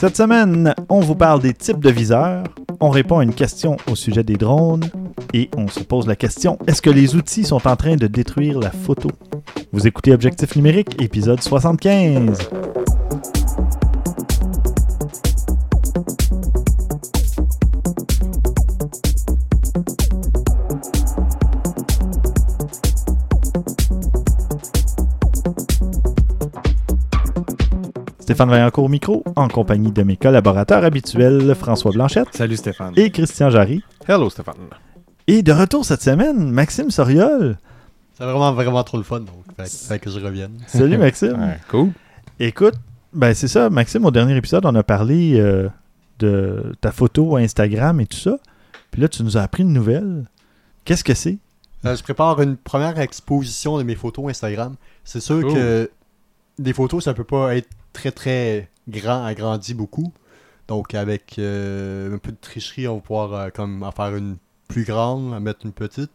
Cette semaine, on vous parle des types de viseurs, on répond à une question au sujet des drones et on se pose la question est-ce que les outils sont en train de détruire la photo? Vous écoutez Objectif numérique, épisode 75. Stéphane Vaillancourt au micro, en compagnie de mes collaborateurs habituels, François Blanchette Salut Stéphane. et Christian Jarry. Hello Stéphane. Et de retour cette semaine, Maxime Soriol. C'est vraiment, vraiment trop le fun, donc fait, fait que je revienne. Salut Maxime. Ouais, cool. Écoute, ben c'est ça, Maxime, au dernier épisode, on a parlé euh, de ta photo Instagram et tout ça. Puis là, tu nous as appris une nouvelle. Qu'est-ce que c'est? Euh, je prépare une première exposition de mes photos Instagram. C'est sûr Cool. que des photos, ça peut pas être très très grand, agrandi beaucoup. Donc avec euh, un peu de tricherie, on va pouvoir euh, comme en faire une plus grande, en mettre une petite.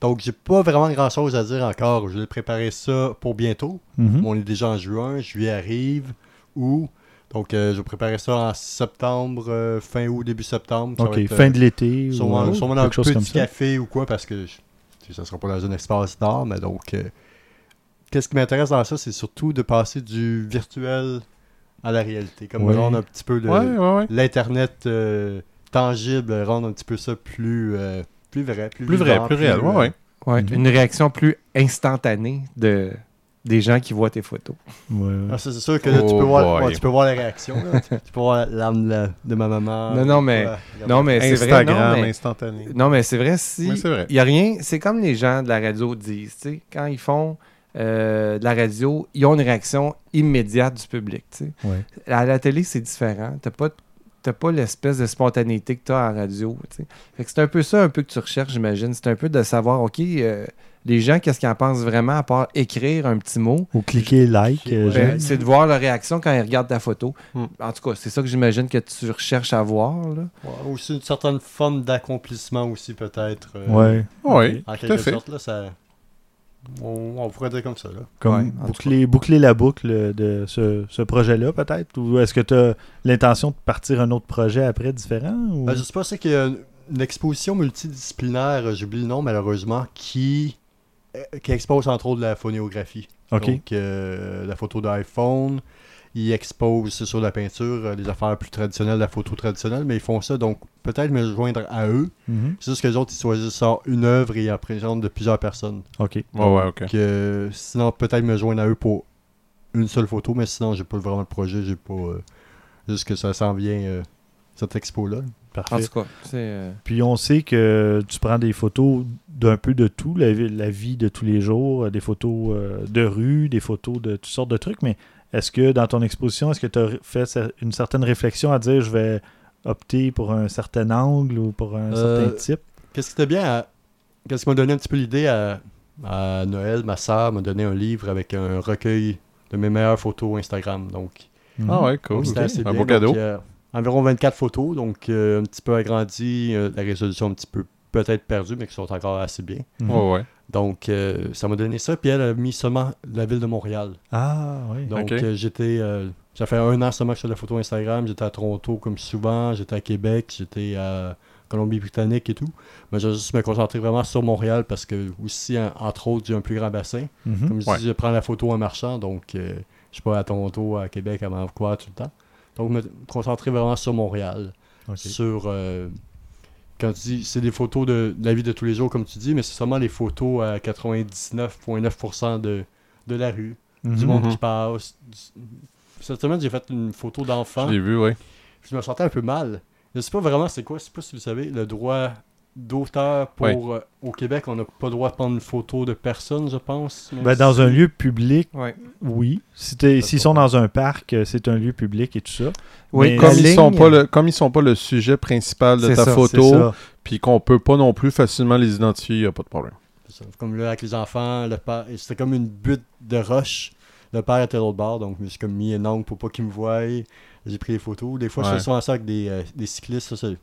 Donc j'ai pas vraiment grand chose à dire encore. Je vais préparer ça pour bientôt. Mhm. On est déjà en juin, juillet arrive, août. Donc euh, je vais préparer ça en septembre, fin août, début septembre. Ça Ok, va être, fin de l'été. Sûrement, ou, sûrement dans un petit ça. café ou quoi, parce que je- ça sera pas dans un espace d'art, mais donc. Euh, Qu'est-ce qui m'intéresse dans ça, c'est surtout de passer du virtuel à la réalité. Comme rendre un petit peu le- Ouais, ouais, ouais. l'Internet euh, tangible, rendre un petit peu ça plus, euh, plus vrai. Plus, Plus vrai, plus réel. euh, Ouais, ouais. Ouais, Mhm. Une réaction plus instantanée de, des gens qui voient tes photos. Ouais, ah, c'est sûr que là, tu, Oh peux voir, boy. ouais, tu peux voir la réaction. là. tu, peux voir l'âme de, ma maman. Non, non, mais- Ouais, regarde. Non, mais c'est vrai. Non, Instagram, mais, instantané. non, mais c'est vrai, si. Oui. Il n'y a rien. C'est comme les gens de la radio disent. tu sais, Quand ils font euh, de la radio, ils ont une réaction immédiate du public. Ouais. À la télé, c'est différent. Tu n'as pas l'espèce de spontanéité que tu as en radio. Fait c'est un peu ça un peu que tu recherches, j'imagine. C'est un peu de savoir, OK, euh, les gens, qu'est-ce qu'ils en pensent vraiment à part écrire un petit mot? Ou cliquer like. euh. Ben, c'est de voir leur réaction quand ils regardent ta photo. Hmm. En tout cas, c'est ça que j'imagine que tu recherches à voir. Là. Ouais, aussi une certaine forme d'accomplissement aussi, peut-être. euh, Ouais. Oui, En tout à quelque fait. sorte, là, ça. On, on pourrait dire comme ça, là. Comme Ouais, boucler, boucler la boucle de ce, ce projet-là, peut-être? Ou est-ce que tu as l'intention de partir un autre projet après différent? Ou... Ben, je sais pas, c'est qu'il y a une, une exposition multidisciplinaire, euh, j'oublie le nom malheureusement, qui, euh, qui expose entre autres la phonéographie. Donc, euh, la photo d'iPhone. Ils exposent sur la peinture, euh, les affaires plus traditionnelles, la photo traditionnelle, mais ils font ça, donc peut-être me joindre à eux. Mhm. C'est juste que les autres, ils choisissent une œuvre et ils en présentent de plusieurs personnes. Ok. Ouais, ouais, ok. Euh, sinon, peut-être me joindre à eux pour une seule photo, mais sinon, j'ai pas vraiment le projet, j'ai pas. euh, juste que ça s'en vient, euh, cette expo-là. En Parfait. tout cas, c'est. euh, Puis on sait que tu prends des photos d'un peu de tout, la, vie- la vie de tous les jours, des photos euh, de rue, des photos de toutes sortes de trucs, mais est-ce que dans ton exposition, est-ce que tu as fait une certaine réflexion à dire je vais opter pour un certain angle ou pour un Euh, certain type? Qu'est-ce qui était bien à- Qu'est-ce qui m'a donné un petit peu l'idée à, à Noël, ma soeur m'a donné un livre avec un recueil de mes meilleures photos Instagram. Donc, Mhm. Ah ouais, cool. donc c'était ok. assez Un bien. beau Donc, cadeau. euh, environ 24 photos, donc euh, un petit peu agrandi, euh, la résolution un petit peu peut-être perdue, mais qui sont encore assez bien. Mhm. Ouais. Donc, euh, ça m'a donné ça. Puis elle a mis seulement la ville de Montréal. Ah oui. Donc, euh, j'étais. euh, ça fait un an seulement que je fais de la photo Instagram. J'étais à Toronto comme souvent. J'étais à Québec. J'étais à Colombie-Britannique et tout. Mais je vais juste me concentrer vraiment sur Montréal parce que, aussi, en- entre autres, j'ai un plus grand bassin. Mhm. Comme je Ouais. dis, je prends la photo en marchant. Donc, euh, je suis pas à Toronto, à Québec, à Vancouver tout le temps. Donc, me concentrer vraiment sur Montréal. Sur. Quand tu dis, c'est des photos de, de la vie de tous les jours, comme tu dis, mais c'est seulement les photos à 99,9% de, de la rue du Mhm. monde Mhm. qui passe. Du- Cette semaine, j'ai fait une photo d'enfant. Je l'ai vu, ouais. Je me sentais un peu mal. Je sais pas vraiment c'est quoi, je sais pas si vous savez, le droit d'auteur pour Ouais. euh, au Québec, on n'a pas le droit de prendre une photo de personne, je pense. Ben, dans si- un lieu public, Ouais. oui. Si S'ils sont dans un parc, euh, c'est un lieu public et tout ça. Oui, Mais Comme ils, sont ligne- pas le, comme ils sont pas le sujet principal de ta ça, photo, puis qu'on peut pas non plus facilement les identifier, y a pas de problème. C'est ça. Comme là, avec les enfants, le père, c'était comme une butte de roche. Le père était à l'autre bord, donc je me suis comme mis un angle pour pas qu'il me voie. J'ai pris les photos. Des fois, je fais souvent ça avec des, euh, des cyclistes. Ça, c'est-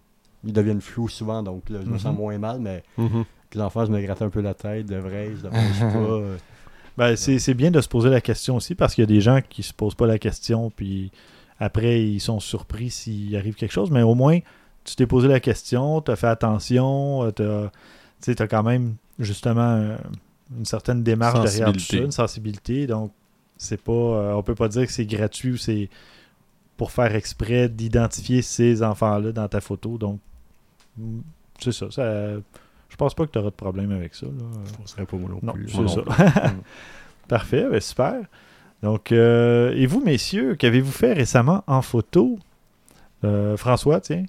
ils deviennent flous souvent, donc là, je me sens Mhm. moins mal, mais Mhm. avec les enfants, je me grattais un peu la tête, de vrai, je devrais, je sais pas. euh, Ben, c'est c'est bien de se poser la question aussi parce qu'il y a des gens qui se posent pas la question puis après, ils sont surpris s'il arrive quelque chose. Mais au moins, tu t'es posé la question, tu as fait attention, tu as, quand même justement euh, une certaine démarche derrière tout ça, une sensibilité. Donc, c'est pas, euh, on peut pas dire que c'est gratuit ou c'est pour faire exprès d'identifier ces enfants-là dans ta photo. Donc, c'est ça, ça. Je pense pas que tu auras de problème avec ça. là. Ce serait pas moi non, Non, plus. c'est ça. plus. Parfait, ben super. Donc, euh, et vous, messieurs, qu'avez-vous fait récemment en photo? Euh, François, tiens.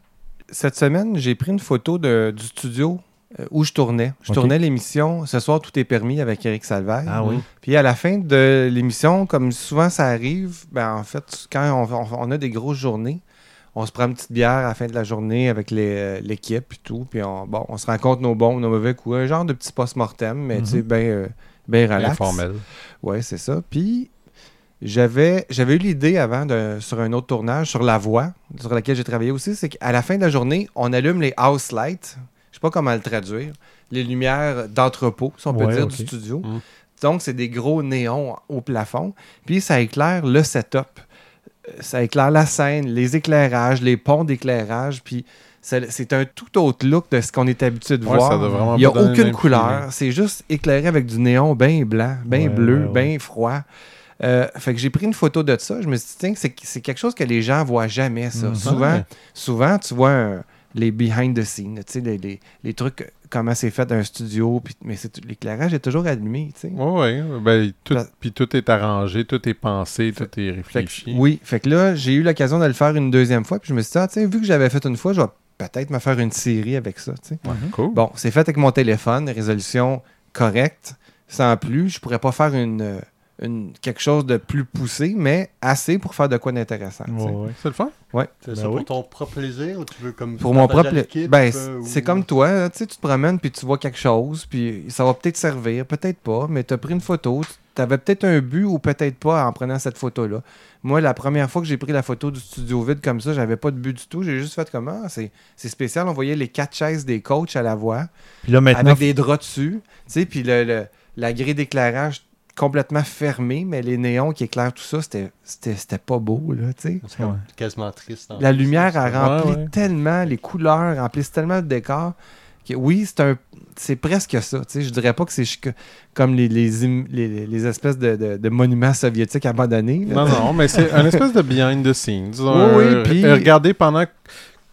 Cette semaine, j'ai pris une photo de- du studio euh, où je tournais. Je tournais l'émission Ce soir, tout est permis avec Eric Salvaire. Ah oui. Puis à la fin de l'émission, comme souvent ça arrive, ben en fait, quand on a des grosses journées, on se prend une petite bière à la fin de la journée avec euh, l'équipe et tout. Puis on, bon, on se rencontre nos bons, nos mauvais coups. Un genre de petit post-mortem, mais tu sais, Mhm. bien euh, ben relax. Informel. Ouais, c'est ça. Puis j'avais eu l'idée avant de, sur un autre tournage sur la voix sur laquelle j'ai travaillé aussi, c'est qu'à la fin de la journée, on allume les house lights. Je sais pas comment le traduire. Les lumières d'entrepôt, si on peut Ouais, dire, du studio. Mm. Donc, c'est des gros néons au plafond. Puis ça éclaire le setup. Ça éclaire la scène, les éclairages, les ponts d'éclairage. Puis c'est un tout autre look de ce qu'on est habitué de Ouais, voir. ça doit vraiment Il n'y a aucune couleur. C'est juste éclairé avec du néon bien blanc, bien Ouais, bleu, ouais, ouais. bien froid. Euh, fait que j'ai pris une photo de ça. Je me suis dit, tiens, c'est quelque chose que les gens voient jamais, ça. Mhm. Souvent, souvent, tu vois un- les behind the scenes, tu sais, les, les- les trucs, comment c'est fait dans un studio, puis, mais c'est- l'éclairage est toujours allumé, tu sais. Oui, oui. Ben, tout, puis tout est arrangé, tout est pensé, tout est Fait que- réfléchi. oui, fait que là, j'ai eu l'occasion de le faire une deuxième fois, puis je me suis dit, ah, tiens, vu que j'avais fait une fois, je vais peut-être me faire une série avec ça, tu sais. Cool. Bon, c'est fait avec mon téléphone, résolution correcte, sans plus. Je pourrais pas faire une, euh, une- quelque chose de plus poussé, mais assez pour faire de quoi d'intéressant. Ouais, ouais. C'est le fun. C'est Ben ça oui. pour ton propre plaisir ou tu veux comme Pour mon propre. l'équipe, Ben, euh, ou- c'est comme toi, tu te promènes puis tu vois quelque chose, puis ça va peut-être servir, peut-être pas, mais tu as pris une photo, tu avais peut-être un but ou peut-être pas en prenant cette photo-là. Moi, la première fois que j'ai pris la photo du studio vide comme ça, j'avais pas de but du tout. J'ai juste fait comment c'est c'est spécial. On voyait les quatre chaises des coachs à la voix. Puis là, maintenant, avec des draps dessus, tu sais, puis le, le- la grille d'éclairage complètement fermée, mais les néons qui éclairent tout ça, c'était- c'était c'était pas beau, là, tu sais. Ouais. quasiment triste. La plus, lumière a rempli ouais. tellement, les couleurs remplissent tellement le décor, que oui, c'est un c'est presque ça, tu sais. Je dirais pas que c'est comme les, les, im- les- les espèces de, de- de monuments soviétiques abandonnés. là, Non, non, mais c'est un espèce de behind the scenes. Oui, oui, puis- euh, Regardez pendant.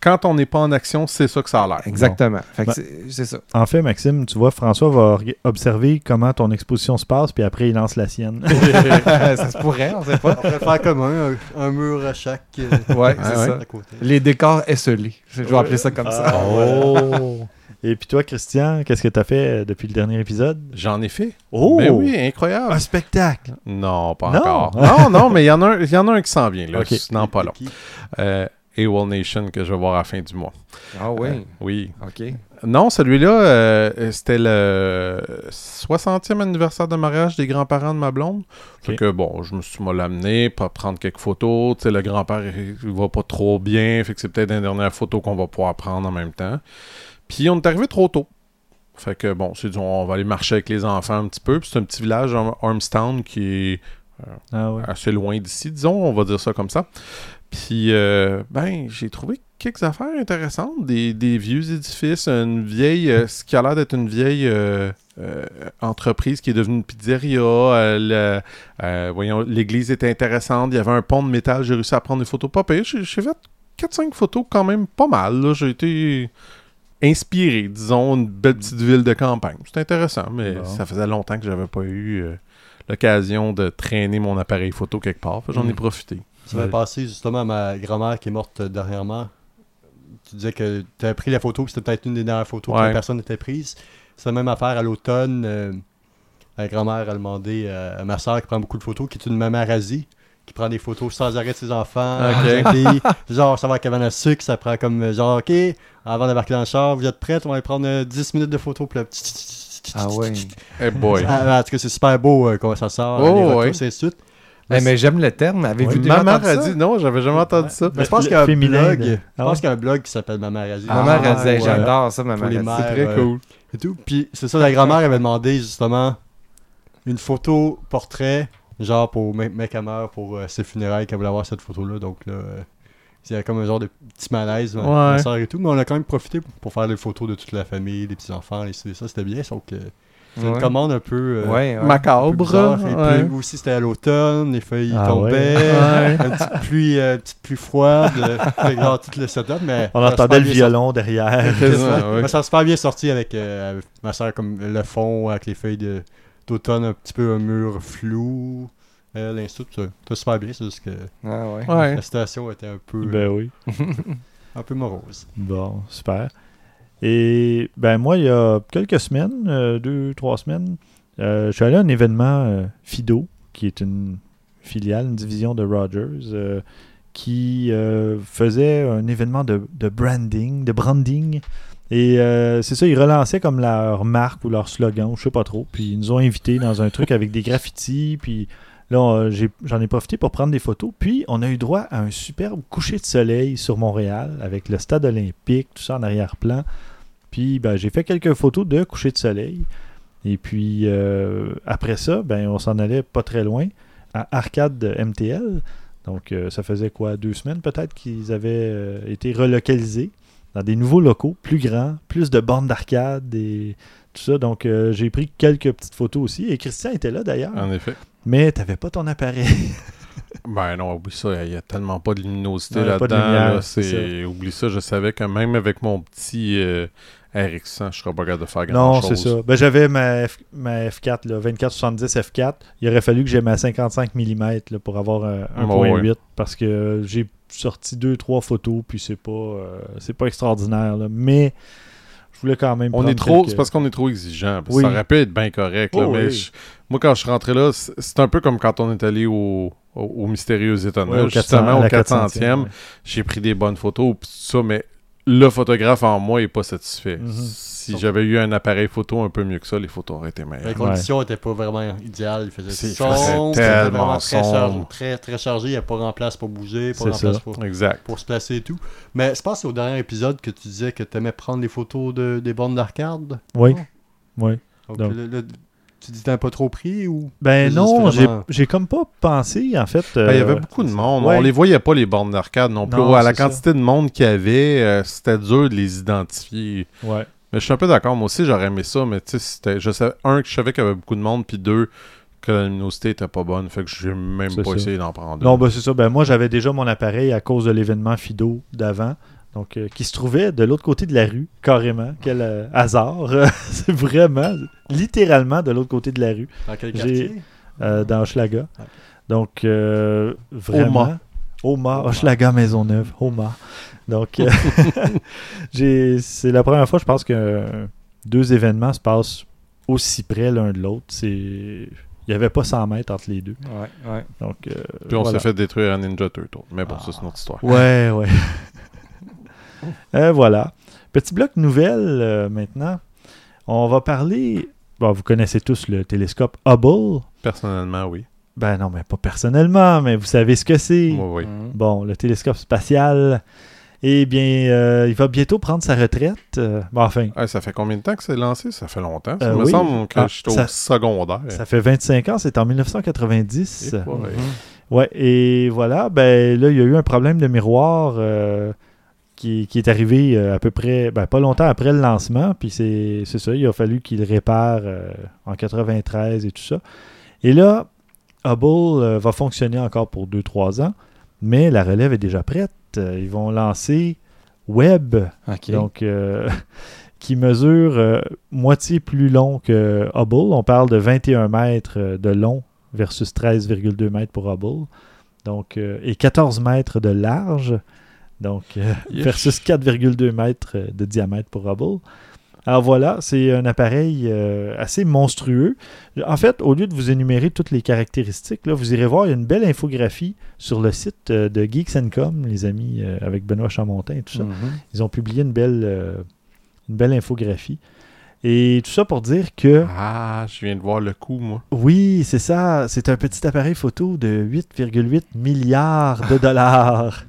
Quand on n'est pas en action, c'est ça que ça a l'air. Exactement. Fait que Ben- c'est- c'est ça. en fait, Maxime, tu vois, François va observer comment ton exposition se passe, puis après, il lance la sienne. ça se pourrait, on sait On pas. pourrait faire comme un, un, mur à chaque. euh, Ouais, Ah c'est ouais. ça. à côté. Les décors esselés. Je vais appeler ça comme ça. Ah, oh! Et puis toi, Christian, qu'est-ce que tu as fait euh, depuis le dernier épisode? J'en ai fait. Oh! Ben oui, incroyable. Un spectacle! Non, pas Non? encore. Non, non, mais il y, en a un- il y en a un qui s'en vient, là. Non, pas long. Qui- Euh, AWOL Nation que je vais voir à la fin du mois. Ah oui? Euh, oui. OK. Non, celui-là, euh, c'était le 60e anniversaire de mariage des grands-parents de ma blonde. Fait que bon, je me suis mal amené pour prendre quelques photos. Tu sais, le grand-père, il, va pas trop bien. Fait que c'est peut-être une dernière photo qu'on va pouvoir prendre en même temps. Puis on est arrivé trop tôt. Fait que bon, c'est on va aller marcher avec les enfants un petit peu. Puis c'est un petit village, Arm- Armstown, qui est Ah ouais. assez loin d'ici, disons, on va dire ça comme ça. Puis, euh, ben, j'ai trouvé quelques affaires intéressantes, des, des vieux édifices, une vieille, euh, ce qui a l'air d'être une vieille euh, euh, entreprise qui est devenue une pizzeria. le- voyons, l'église était intéressante, il y avait un pont de métal, j'ai réussi à prendre des photos pas. J'ai fait 4-5 photos quand même pas mal. là. J'ai été inspiré, disons, une belle petite ville de campagne. C'est intéressant, mais Bon. ça faisait longtemps que j'avais pas eu l'occasion de traîner mon appareil photo quelque part. J'en ai Mm. profité. Ça m'est passé justement à ma grand-mère qui est morte euh, dernièrement. Tu disais que tu avais pris la photo, puis c'était peut-être une des dernières photos que la personne n'était prise. C'est la même affaire à l'automne. euh, ma grand-mère a demandé euh, à ma soeur qui prend beaucoup de photos, qui est une maman rasée, qui prend des photos sans arrêt de ses enfants. Ok. ses filles. genre, ça va à cabane à sucre, ça prend comme euh, genre, OK, avant d'embarquer dans le char, vous êtes prêts, on va aller prendre euh, 10 minutes de photos. Puis là, Ah ouais. Eh boy. Ah, en tout cas, c'est super beau euh, comment ça sort. Oh, les retours, ouais. c'est Eh, mais j'aime le terme. Avez-vous Ouais. déjà Ma mère entendu a ça? dit non, j'avais jamais entendu ça. Mais je pense qu'il y a un féminin blog. Je Ah pense qu'il y a un blog qui s'appelle Maman Razzie. Ma mère a dit, ouais. j'adore ça, ma Pour les mère. mères. C'est très euh, cool. et tout. Puis c'est ça, la grand-mère avait demandé justement une photo portrait genre pour mec mec à mère pour euh, ses funérailles qu'elle voulait avoir cette photo-là. Donc là, euh, il y avait comme un genre de petit malaise, ma, ma Ouais. soeur et tout. Mais on a quand même profité pour, pour faire des photos de toute la famille, des petits-enfants, et ça, c'était bien. Sauf que c'est une commande un peu. euh, Ouais, ouais. un peu Macabre. bizarre. Et ouais. puis aussi, c'était à l'automne, les feuilles Ah tombaient, ouais. une petite pluie, euh, petite pluie froide, euh, fait tout le setup, mais On ça entendait le violon derrière. sorti. Ouais, ouais. Mais ça a super bien sorti avec, euh, ma soeur, comme le fond, avec les feuilles d'automne, un petit peu un mur flou. Euh, L'instou, tout ça. Super bien, c'est juste que Ah ouais. Ouais. la situation était un peu, Ben oui. un peu morose. Bon, super. Et ben moi, il y a quelques semaines, euh, deux, trois semaines, euh, je suis allé à un événement euh, Fido, qui est une filiale, une division de Rogers, qui faisait un événement de, de branding, de branding. Et c'est ça, ils relançaient comme leur marque ou leur slogan, je sais pas trop. Puis ils nous ont invités dans un truc avec des graffitis. Puis là, j'en ai, profité pour prendre des photos. Puis on a eu droit à un superbe coucher de soleil sur Montréal avec le stade olympique, tout ça en arrière-plan. Puis ben, j'ai fait quelques photos de coucher de soleil. Et puis euh, après ça, ben, on s'en allait pas très loin à Arcade MTL. Donc euh, ça faisait quoi, deux semaines peut-être qu'ils avaient euh, été relocalisés dans des nouveaux locaux, plus grands, plus de bornes d'arcade et tout ça. Donc j'ai pris quelques petites photos aussi. Et Christian était là d'ailleurs. En effet. Mais t'avais pas ton appareil. Ben non, oublie ça, il y a tellement pas de luminosité là-dedans. là, Oublie ça, je savais que même avec mon petit euh, RX100, je serais pas capable de faire non, grand-chose. c'est ça. Ben, j'avais ma, F- ma F4, là, 2470 F4. Il aurait fallu que j'aie ma 55 mm là, pour avoir un Ouais, 1.8 ouais. parce que j'ai sorti deux, trois photos, puis c'est pas, euh, c'est pas extraordinaire. là. Mais je voulais quand même. On prendre est trop, quelques- c'est parce qu'on est trop exigeant. parce que Oui. Ça aurait pu être bien correct. là, Oh, mais oui. je- moi, quand je suis rentré là, c'est un peu comme quand on est allé au, au, au Mystérieux Étonnant. Ouais, 400, justement, au la 400e. ouais. J'ai pris des bonnes photos, tout ça, mais le photographe en moi est pas satisfait. Mhm. Si j'avais eu un appareil photo un peu mieux que ça, les photos auraient été meilleures. Les conditions n'étaient pas vraiment idéales. Il faisait sombre, tellement vraiment très, sombre. chargé, très, très chargé. Il n'y a pas grand place pour bouger, pas grand ça. place pour, Exact. pour se placer et tout. Mais je pense que c'est au dernier épisode que tu disais que tu aimais prendre des photos de, des bornes d'arcade. Oui. Oui. Donc, Donc. le- le- tu dis t'as pas trop pris ou? Ben non, j'ai vraiment- j'ai comme pas pensé, en fait. Ben, il y avait euh, beaucoup de monde. ouais. On les voyait pas, les bornes d'arcade non plus. Non, à la ça. quantité de monde qu'il y avait, euh, c'était dur de les identifier. Ouais. Mais je suis un peu d'accord. Moi aussi, j'aurais aimé ça. Mais tu sais, c'était. Je savais, un, que je savais qu'il y avait beaucoup de monde. Puis deux, que la luminosité était pas bonne. Fait que j'ai même pas ça. essayé d'en prendre. Non, ben c'est ça. Ben moi, j'avais déjà mon appareil à cause de l'événement Fido d'avant. Donc, euh, qui se trouvait de l'autre côté de la rue, carrément. Quel euh, hasard. c'est vraiment, littéralement de l'autre côté de la rue, dans quel quartier? euh, dans Hochelaga. Ok. Donc, euh, vraiment. Oma, Oma. Hochelaga Maisonneuve, Oma. Donc, euh, c'est la première fois, je pense que deux événements se passent aussi près l'un de l'autre. C'est... Il n'y avait pas 100 mètres entre les deux. Ouais, ouais. Donc, euh, Puis on voilà. s'est fait détruire à Ninja Turtle. Mais bon, Ah. ça, c'est une autre histoire. Ouais, ouais. Euh, voilà. Petit bloc nouvelle euh, maintenant. On va parler. Bon, vous connaissez tous le télescope Hubble. Personnellement, oui. Ben non, mais pas personnellement, mais vous savez ce que c'est. Moi, oui. Mhm. Bon, le télescope spatial. Eh bien, euh, il va bientôt prendre sa retraite. Euh, bon, enfin, Ah, ça fait combien de temps que c'est lancé? Ça fait longtemps. Ça Euh, me oui. semble que Ah, je suis au ça- secondaire. ça fait 25 ans, c'est en 1990. Eh, ouais. Mhm. Ouais, et voilà, ben là, il y a eu un problème de miroir euh, qui, qui est arrivé euh, à peu près, ben, pas longtemps après le lancement, puis c'est ça, il a fallu qu'il répare euh, en 93 et tout ça. Et là, Hubble euh, va fonctionner encore pour 2-3 ans, mais la relève est déjà prête. Ils vont lancer Webb, donc euh, qui mesure moitié plus long que Hubble. On parle de 21 mètres de long versus 13,2 mètres pour Hubble. Donc, et 14 mètres de large. Donc, euh, Yes. versus 4,2 mètres euh, de diamètre pour Hubble. Alors voilà, c'est un appareil euh, assez monstrueux. En fait, au lieu de vous énumérer toutes les caractéristiques, là, vous irez voir, il y a une belle infographie sur le site euh, de Geeks Com, les amis euh, avec Benoît Chamontin et tout ça. Mhm. Ils ont publié une belle, une belle infographie. Et tout ça pour dire que, Ah, je viens de voir le coup, moi. oui, c'est ça, c'est un petit appareil photo de 8,8 milliards de dollars.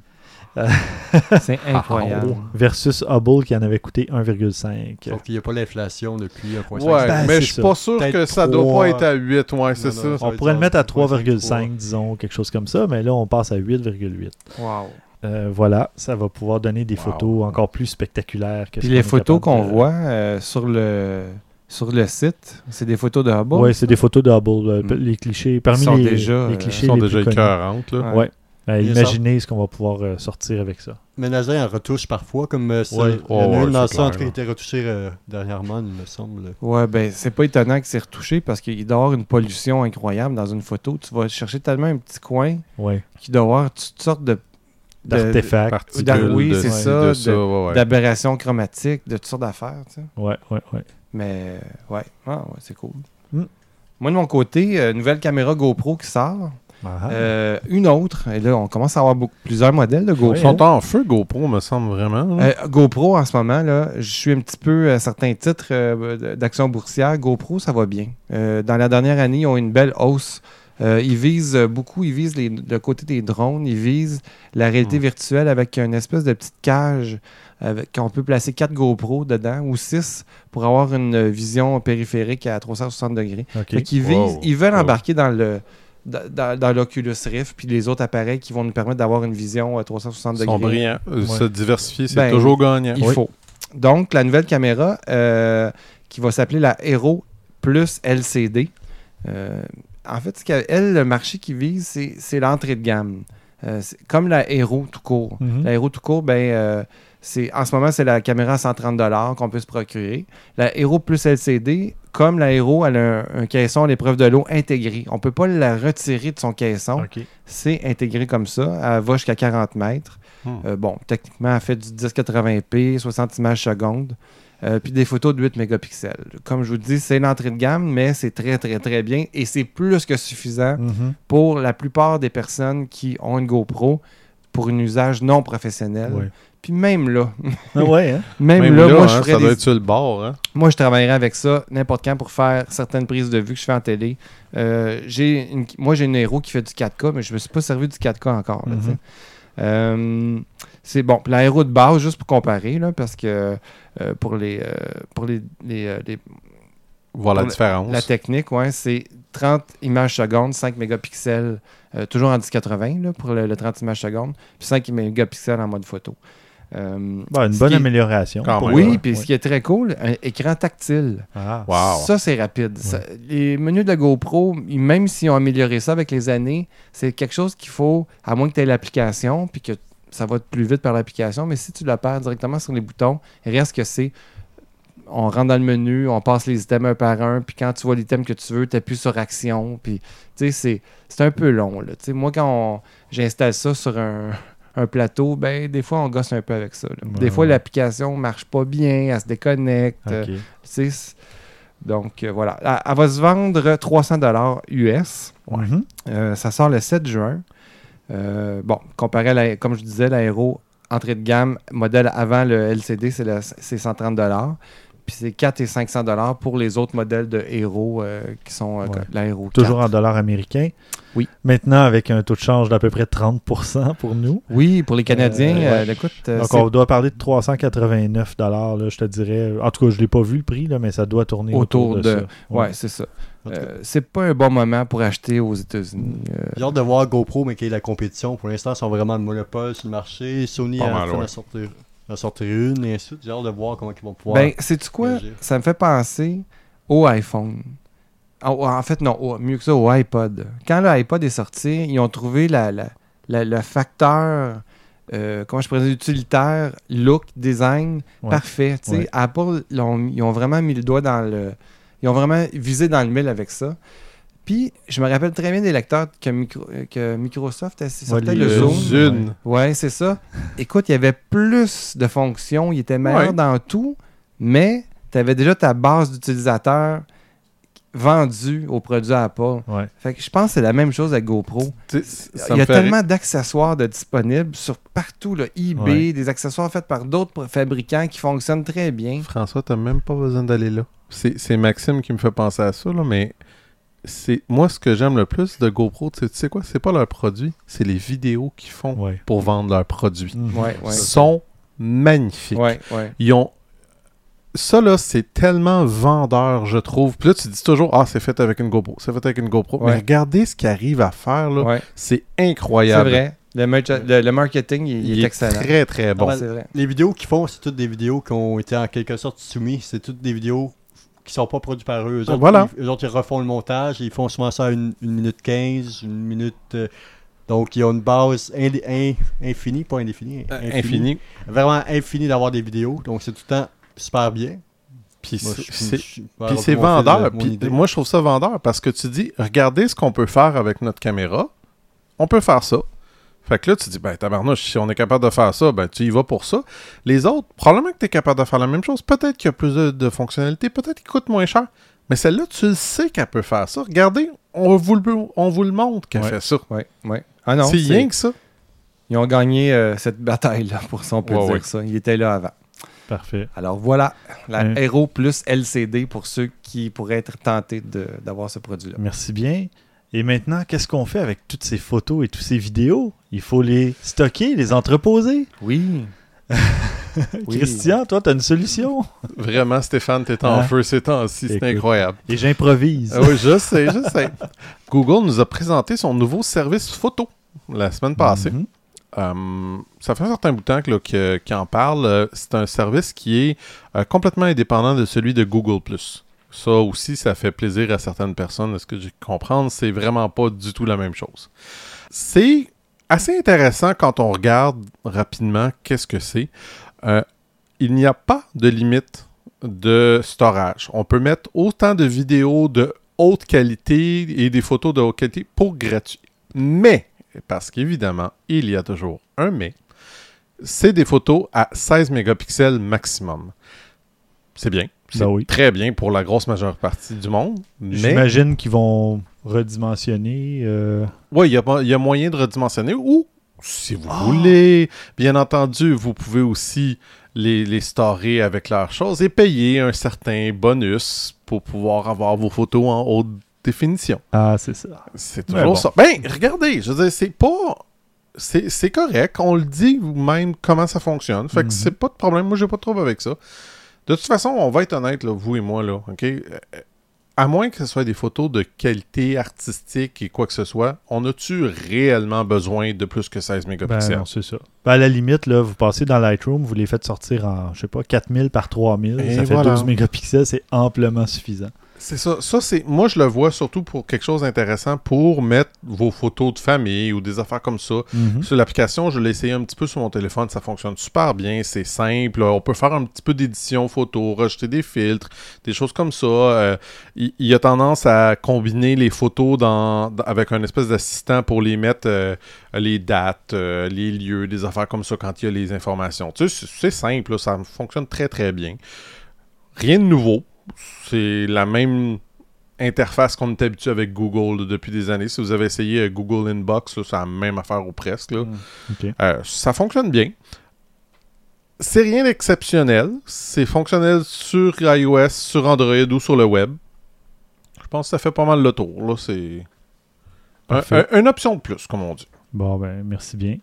C'est incroyable. Versus Hubble qui en avait coûté 1,5. Sauf qu'il n'y a pas l'inflation depuis 1,5. Ouais, Ben, mais je suis pas sûr que ça doit trois. pas être à 8, ouais, c'est Non, ça. non, ça On pourrait le mettre à genre 3,5, disons, quelque chose comme ça, mais là, on passe à 8,8. Wow. Euh, voilà, ça va pouvoir donner des Wow. photos encore plus spectaculaires que Puis ce les photos qu'on de- voit euh, sur le sur le site, c'est des photos de Hubble. Ouais, c'est des photos de Hubble. euh, Mm. Les clichés, parmi sont les, déjà, les clichés Ils sont les déjà écœurantes, là. Ouais. Ouais. A imaginez ce qu'on va pouvoir euh, sortir avec ça. Mais en retouche parfois, comme euh, ça. Ouais. Il y en a Oh, une dans le centre qui a été retouchée euh, dernièrement, il me semble. Ouais, ben c'est pas étonnant que c'est retouché parce qu'il doit y avoir une pollution incroyable dans une photo. Tu vas chercher tellement un petit coin Ouais. qui doit avoir toutes sortes de D'artefacts. Oui, c'est ça, ouais, d'aberrations chromatiques, de toutes sortes d'affaires. tu sais. Ouais, ouais, ouais. Mais ouais, ah, ouais c'est cool. Mm. Moi, de mon côté, euh, nouvelle caméra GoPro qui sort. Ah. Euh, une autre, et là, on commence à avoir beaucoup- plusieurs modèles de GoPro. Ils sont en feu, GoPro, me semble vraiment. là. Euh, GoPro, en ce moment, là, je suis un petit peu à certains titres euh, d'action boursière. GoPro, ça va bien. Euh, dans la dernière année, ils ont une belle hausse. Euh, ils visent euh, beaucoup, ils visent les- le côté des drones, ils visent la réalité Mm. virtuelle avec une espèce de petite cage qu'on peut placer 4 GoPro dedans ou 6 pour avoir une vision périphérique à 360 degrés. Fait Wow. visent, ils veulent Wow. embarquer dans le dans, l'Oculus Rift puis les autres appareils qui vont nous permettre d'avoir une vision à 360 Ils sont degrés. brillants. Euh, Se diversifier, c'est Ben, toujours gagnant. Il Oui. faut. Donc, la nouvelle caméra euh, qui va s'appeler la Hero Plus LCD. euh, en fait, ce qu'elle, elle, le marché qui vise, c'est, c'est l'entrée de gamme. Euh, comme la Hero tout court. Mhm. La Hero tout court, ben, euh, c'est, en ce moment, c'est la caméra à 130 qu'on peut se procurer. La Hero Plus LCD, comme la Hero, elle a un, un caisson à l'épreuve de l'eau intégré. On ne peut pas la retirer de son caisson. C'est intégré comme ça. Elle va jusqu'à 40 mètres. Hmm. Euh, bon, techniquement, elle fait du 1080p, 60 images secondes, euh, puis des photos de 8 mégapixels. Comme je vous dis, c'est l'entrée de gamme, mais c'est très, très, très bien et c'est plus que suffisant Mhm. pour la plupart des personnes qui ont une GoPro pour un usage non professionnel. Ouais. Puis même là, Ah ouais, hein? même, Même là, là, moi, hein, je ferais ça doit des- être sur le bord. Hein? moi, je travaillerais avec ça n'importe quand pour faire certaines prises de vue que je fais en télé. Euh, j'ai une- moi, j'ai une héros qui fait du 4K, mais je ne me suis pas servi du 4K encore. là, Mhm. sais. Euh, c'est bon. Puis L'aéro de base, juste pour comparer, là, parce que euh, pour les euh, pour les, les, les- Voir la différence. la technique, ouais, c'est 30 images secondes, 5 mégapixels, euh, toujours en 1080 là, pour le, le 30 images secondes, puis 5 mégapixels en mode photo. Euh, Bon, une bonne est- amélioration. Même. Oui, ouais. puis ce qui est très cool, un écran tactile. Ah. Wow. Ça, c'est rapide. Ça- les menus de la GoPro, même s'ils ont amélioré ça avec les années, c'est quelque chose qu'il faut, à moins que tu aies l'application, puis que ça va plus vite par l'application, mais si tu la perds directement sur les boutons, reste que c'est. On rentre dans le menu, on passe les items un par un, puis quand tu vois l'item que tu veux, tu appuies sur action, puis tu sais, c'est- c'est un peu long. Là. Tu sais, Moi, quand j'installe ça sur un, un plateau, ben des fois, on gosse un peu avec ça. Des fois, ouais. l'application marche pas bien, elle se déconnecte. euh, donc euh, voilà. Elle, elle va se vendre 300 dollars US. Mhm. Euh, ça sort le 7 juin. Euh, bon, comparé à, la, comme je disais, l'aéro entrée de gamme, modèle avant le LCD, c'est le- c'est 130 dollars. Puis c'est 4 et 500 dollars pour les autres modèles de héros euh, qui sont euh, Ouais. l'aéro. Toujours 4. en dollars américains. Oui. Maintenant, avec un taux de change d'à peu près 30% pour nous. Oui, pour les Canadiens, Euh, euh, écoute, euh, Donc, on doit parler de 389 dollars, là, je te dirais. En tout cas, je ne l'ai pas vu le prix, là, mais ça doit tourner autour, Autour de, de- ça. ouais, c'est ça. Euh, c'est pas un bon moment pour acheter aux États-Unis. euh, J'ai hâte de voir GoPro, mais qu'il y ait la compétition. Pour l'instant, ils sont vraiment le monopole sur le marché. Sony Pas a mal, fait ouais. sortir, en sortir une, et ainsi de suite. J'ai hâte de voir comment ils vont pouvoir. Ben, sais-tu quoi? réagir. Ça me fait penser au iPhone. En, en fait, non, mieux que ça, au iPod. Quand l'iPod est sorti, ils ont trouvé la, la- la- le facteur, euh, comment je pourrais dire, utilitaire, look, design, Ouais. parfait. tu sais. Ouais. Apple, ils ont, ils ont vraiment mis le doigt dans le... Ils ont vraiment visé dans le mille avec ça. Puis, je me rappelle très bien des lecteurs que, Micro- que Microsoft a sortait les- le Zoom. Zune. Ouais, c'est ça. Écoute, il y avait plus de fonctions, il était meilleur Ouais. dans tout, mais tu avais déjà ta base d'utilisateurs vendue au produit Apple. Ouais. Fait que je pense que c'est la même chose avec GoPro. Il y a tellement d'accessoires de disponibles sur partout, là, eBay, Ouais. des accessoires faits par d'autres fabricants qui fonctionnent très bien. François, t'as même pas besoin d'aller là. C'est c'est Maxime qui me fait penser à ça, là, mais c'est moi ce que j'aime le plus de GoPro, tu sais- tu sais quoi, c'est pas leur produit, c'est les vidéos qu'ils font Ouais. pour vendre leurs produits. Mhm. Ouais, ouais. sont magnifiques. Ouais, ouais. Ils ont ça là, c'est tellement vendeur, je trouve. Puis là, tu dis toujours, ah, c'est fait avec une GoPro, c'est fait avec une GoPro. Ouais. Mais regardez ce qu'ils arrivent à faire là, Ouais. c'est C'est incroyable. vrai. Le, merch- le- le marketing, il, il est, excellent. très très bon. Ah, C'est vrai. Les vidéos qu'ils font, c'est toutes des vidéos qui ont été en quelque sorte soumises. C'est toutes des vidéos qui sont pas produites par eux. Eux autres, Voilà. ils, eux autres, ils refont le montage. Ils font souvent ça à une, une minute 15, une minute. euh, donc, ils ont une base in- infinie, pas indéfinie. Euh, infinie. Infini. Vraiment infinie d'avoir des vidéos. Donc, c'est tout le temps super bien. Puis c'est- vendeur. Puis moi, je trouve ça vendeur parce que tu dis, regardez ce qu'on peut faire avec notre caméra. On peut faire ça. Fait que là, tu dis, ben, tabarnouche, si on est capable de faire ça, ben, tu y vas pour ça. Les autres, probablement que tu es capable de faire la même chose. Peut-être qu'il y a plus de, de fonctionnalités, peut-être qu'il coûte moins cher. Mais celle-là, tu le sais qu'elle peut faire ça. Regardez, on vous le, on vous le montre qu'elle Ouais. fait ça. Ouais, ouais. Ah non, c'est rien que ça. ils ont gagné euh, cette bataille-là, pour ça on peut Ouais, dire ouais. ça. Ils étaient là avant. Parfait. Alors voilà, la Ouais. Hero plus LCD pour ceux qui pourraient être tentés de- d'avoir ce produit-là. Merci bien. Et maintenant, qu'est-ce qu'on fait avec toutes ces photos et toutes ces vidéos? Il faut les stocker, les entreposer. Oui. Oui. Christian, toi, tu as une solution? Vraiment, Stéphane, t'es en Hein? feu ces temps-ci. C'est incroyable. Et j'improvise. Ah oui, je sais, je sais. Google nous a présenté son nouveau service photo la semaine passée. Mhm. Euh, ça fait un certain bout de temps que, en parle. Euh, C'est un service qui est euh, complètement indépendant de celui de Google+. Ça aussi, ça fait plaisir à certaines personnes. Est-ce que j'ai comprendre? C'est vraiment pas du tout la même chose. C'est assez intéressant quand on regarde rapidement qu'est-ce que c'est. Euh, il n'y a pas de limite de storage. On peut mettre autant de vidéos de haute qualité et des photos de haute qualité pour gratuit. Mais, parce qu'évidemment, il y a toujours un mais, c'est des photos à 16 mégapixels maximum. C'est bien. C'est oui. très bien pour la grosse majeure partie du monde. Mais, J'imagine qu'ils vont redimensionner. euh, oui, il y a, il y a moyen de redimensionner ou, si vous voulez, bien entendu, vous pouvez aussi les, les storer avec leurs choses et payer un certain bonus pour pouvoir avoir vos photos en haute définition. Ah, c'est ça. C'est toujours bon. ça. Ben, regardez, je veux dire, c'est pas. C'est correct. On le dit vous-même comment ça fonctionne. Fait que Mhm. c'est pas de problème. Moi, j'ai pas de trouble avec ça. De toute façon, on va être honnête, là, vous et moi, là, OK? Euh, À moins que ce soit des photos de qualité artistique et quoi que ce soit, on a-tu réellement besoin de plus que 16 Ben mégapixels? non, c'est ça. Ben, à la limite, là, vous passez dans Lightroom, vous les faites sortir en, je sais pas, 4000 par 3000. Et ça fait voilà. 12 mégapixels, c'est amplement suffisant. C'est ça. Ça, c'est. Moi, je le vois surtout pour quelque chose d'intéressant pour mettre vos photos de famille ou des affaires comme ça. Mhm. Sur l'application, je l'ai essayé un petit peu sur mon téléphone, ça fonctionne super bien, c'est simple. On peut faire un petit peu d'édition photo, rajouter des filtres, des choses comme ça. Euh, il, il a tendance à combiner les photos dans, dans- avec un espèce d'assistant pour les mettre euh, les dates, euh, les lieux, des affaires comme ça quand il y a les informations. Tu sais, c'est- c'est simple, là, ça fonctionne très très bien. Rien de nouveau. C'est la même interface qu'on est habitué avec Google là, depuis des années. Si vous avez essayé euh, Google Inbox, c'est la même affaire ou presque. là. OK. Euh, ça fonctionne bien. C'est rien d'exceptionnel. C'est fonctionnel sur iOS, sur Android ou sur le web. Je pense que ça fait pas mal le tour. C'est un- une option de plus, comme on dit. Bon, ben, merci bien.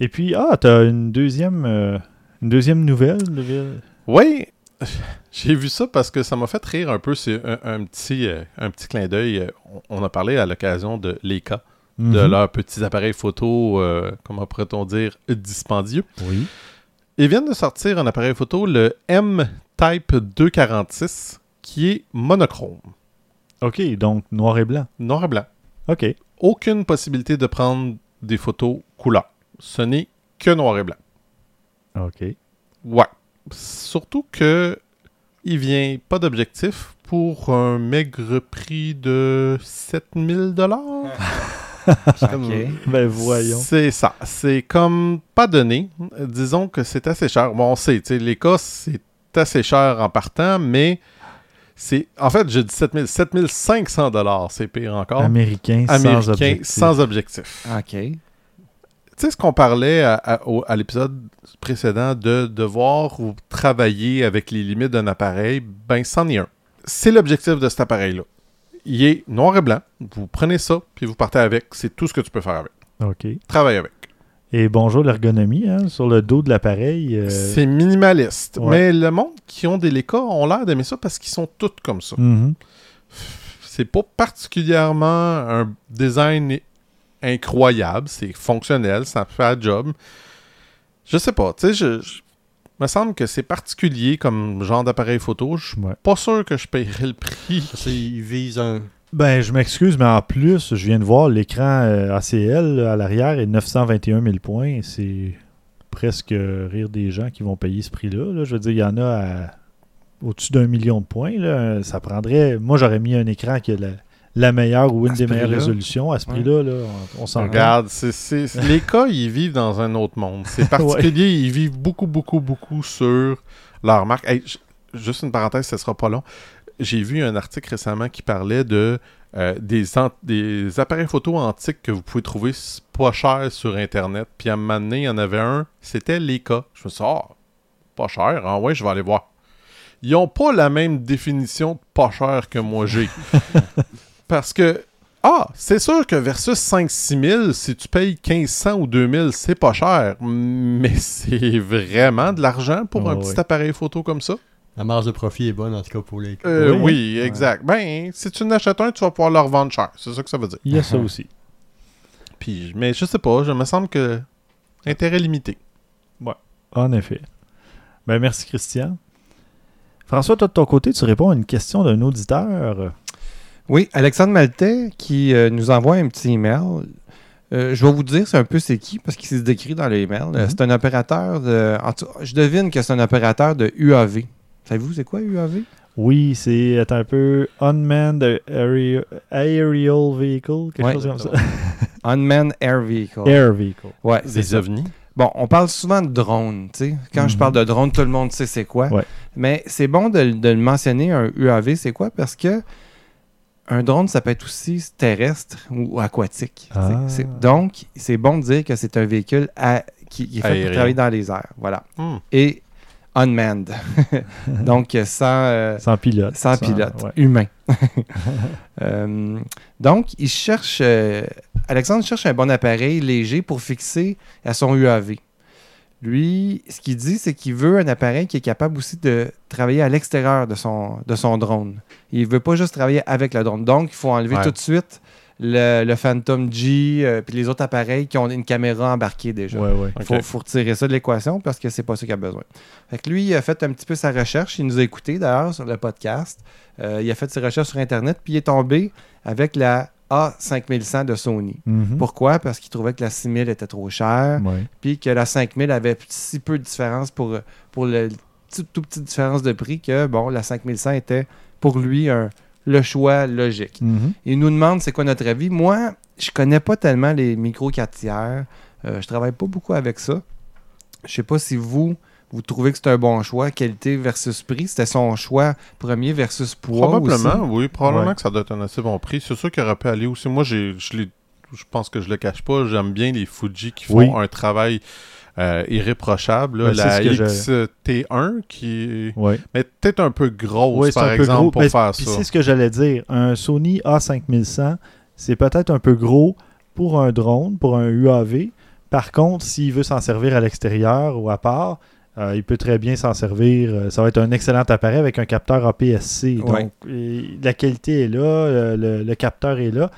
Et puis, ah, t'as une deuxième, euh, une deuxième nouvelle. Oui, j'ai vu ça parce que ça m'a fait rire un peu. C'est un, un petit, euh, un petit clin d'œil. Euh, On, a parlé à l'occasion de Leica, de Mhm. leurs petits appareils photo, euh, comment pourrait-on dire, dispendieux. Oui. Ils viennent de sortir un appareil photo, le M-Type 246, qui est monochrome, OK, donc noir et blanc. noir et blanc. OK. Aucune possibilité de prendre des photos couleur. Ce n'est que noir et blanc. OK. Ouais. Surtout que il vient pas d'objectif pour un maigre prix de 7000 dollars. C'est comme- Ok. Ben, voyons. C'est ça. C'est comme pas donné. Disons que c'est assez cher. Bon, on sait, tu sais, les cas, c'est assez cher en partant, mais c'est. En fait, je dis 7000. 7500 dollars, c'est pire encore. Américain, sans Américain objectif. sans objectif. OK. Tu sais ce qu'on parlait à, à- au- à l'épisode précédent de devoir ou travailler avec les limites d'un appareil, ben c'en est un. C'est l'objectif de cet appareil-là. il est noir et blanc. Vous prenez ça, puis vous partez avec. C'est tout ce que tu peux faire avec. OK. Travaille avec. Et bonjour l'ergonomie, hein, sur le dos de l'appareil. euh, C'est minimaliste. ouais. Mais le monde qui ont des Leica ont l'air d'aimer ça parce qu'ils sont tous comme ça. mhm. C'est pas particulièrement un design incroyable. C'est fonctionnel, ça fait la job. Je sais pas, tu sais, je, je- me semble que c'est particulier comme genre d'appareil photo. Je suis Ouais. pas sûr que je paierais le prix. Qu'ils visent un. Ben, je m'excuse, mais en plus, je viens de voir l'écran euh, ACL à l'arrière est 921 000 points. C'est presque euh, rire des gens qui vont payer ce prix-là. là. Je veux dire, il y en a à- au-dessus d'un million de points. là. Ça prendrait. Moi, j'aurais mis un écran qui a la, la meilleure ou une des meilleures résolutions. À ce prix-là, là, on, on s'en rend. Regarde, c'est, c'est- les cas, ils vivent dans un autre monde. C'est particulier, ils vivent beaucoup, beaucoup, beaucoup sur leur marque. Hey, juste une parenthèse, ce sera pas long. J'ai vu un article récemment qui parlait de euh, des, appareils photo antiques que vous pouvez trouver pas cher sur Internet. Puis à un moment donné, il y en avait un, c'était Leica. Je me suis dit, ah, pas cher, ah ouais, je vais aller voir. Ils ont pas la même définition de pas cher que moi j'ai. Parce que ah, c'est sûr que versus 5-6 000, si tu payes 1500 ou 2000, c'est pas cher. Mais c'est vraiment de l'argent pour Ah un ouais. petit appareil photo comme ça. La marge de profit est bonne, en tout cas, pour les. Euh, Oui, oui, exact. Ben, si tu en achètes un, tu vas pouvoir le revendre cher. C'est ça que ça veut dire. Il y a ça aussi. Puis, mais je sais pas, je me semble que intérêt limité. En effet. Ben, merci, Christian. François, toi, de ton côté, tu réponds à une question d'un auditeur. Oui, Alexandre Maltais qui euh, nous envoie un petit email. Euh, je vais vous dire c'est un peu c'est qui parce qu'il s'est décrit dans l'email. Euh, Mhm. C'est un opérateur de. en tout- je devine que c'est un opérateur de UAV. Savez-vous c'est quoi UAV? Oui, c'est un peu Unmanned Aerial, aerial Vehicle, quelque Ouais. chose comme ça. Unmanned Air Vehicle. Air Vehicle. Ouais, c'est Des ça. ovnis? Bon, on parle souvent de drone, tu sais. Quand je Mhm. parle de drone, tout le monde sait c'est quoi. Ouais. Mais c'est bon de, de le mentionner, un UAV, c'est quoi? Parce que un drone, ça peut être aussi terrestre ou aquatique. Ah. Donc, c'est bon de dire que c'est un véhicule à- qui, qui est fait Aérien. pour travailler dans les airs. Voilà. Hmm. Et unmanned. Donc, sans, euh, Sans pilote. sans pilote, ouais. humain. Euh, donc, il cherche. euh, Alexandre cherche un bon appareil léger pour fixer à son UAV. Lui, ce qu'il dit, c'est qu'il veut un appareil qui est capable aussi de travailler à l'extérieur de son, de son drone. Il veut pas juste travailler avec le drone. Donc, il faut enlever Ouais. tout de suite le, le Phantom G euh, puis les autres appareils qui ont une caméra embarquée déjà. Ouais, ouais. Il faut, retirer ça de l'équation parce que c'est pas ça qu'il a besoin. Fait que lui, il a fait un petit peu sa recherche. Il nous a écouté d'ailleurs sur le podcast. Euh, il a fait ses recherches sur Internet, puis il est tombé avec la A5100 de Sony. Mhm. Pourquoi? Parce qu'il trouvait que la 6000 était trop chère, puis que la 5000 avait si peu de différence pour, pour le tout, tout petite différence de prix que, bon, la 5100 était pour lui un- le choix logique. Mhm. Il nous demande c'est quoi notre avis. Moi, je connais pas tellement les micros 4 tiers. Euh, je travaille pas beaucoup avec ça. Je sais pas si vous, vous trouvez que c'est un bon choix, qualité versus prix. C'était son choix premier versus poids. Probablement, aussi. oui. Probablement Ouais. que ça doit être un assez bon prix. C'est sûr qu'il aurait pu aller aussi. Moi, je, je pense que je le cache pas. J'aime bien les Fuji qui font Oui. un travail euh, irréprochable. là. C'est la ce que je- XT1 qui est Ouais. mais peut-être un peu grosse, Ouais, par un peu exemple, gros. pour Ben, faire ça. c'est ce que j'allais dire. Un Sony A5100, c'est peut-être un peu gros pour un drone, pour un UAV. Par contre, s'il veut s'en servir à l'extérieur ou à part, euh, il peut très bien s'en servir. Euh, Ça va être un excellent appareil avec un capteur APS-C. Ouais. Donc, et la qualité est là, euh, le, le capteur est là.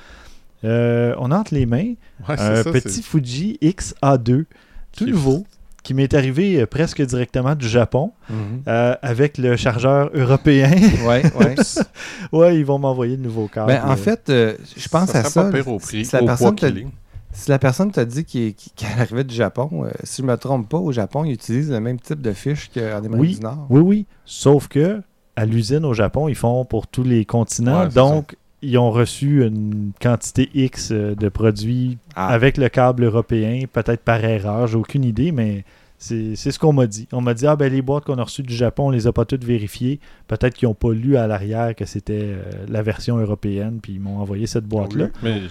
Euh, on a entre les mains Ouais, un ça, petit Fuji XA2, tout nouveau, qui m'est arrivé presque directement du Japon Mhm. euh, avec le chargeur européen. Ouais, ouais. ouais, ils vont m'envoyer de nouveaux câbles. Ben, en fait, euh, je pense ça à ça. pas pire au prix, la au personne poids. Si la personne t'a dit qu'elle arrivait du Japon, euh, si je me trompe pas, au Japon, ils utilisent le même type de fiche qu'en Amérique Oui. du Nord. Oui, oui. Sauf que à l'usine au Japon, ils font pour tous les continents. Ouais, donc, ils ont reçu une quantité X euh, de produits Ah. avec le câble européen, peut-être par erreur, j'ai aucune idée, mais c'est c'est ce qu'on m'a dit. On m'a dit, ah ben les boîtes qu'on a reçues du Japon, on les a pas toutes vérifiées. Peut-être qu'ils n'ont pas lu à l'arrière que c'était euh, la version européenne, puis ils m'ont envoyé cette boîte-là. Mais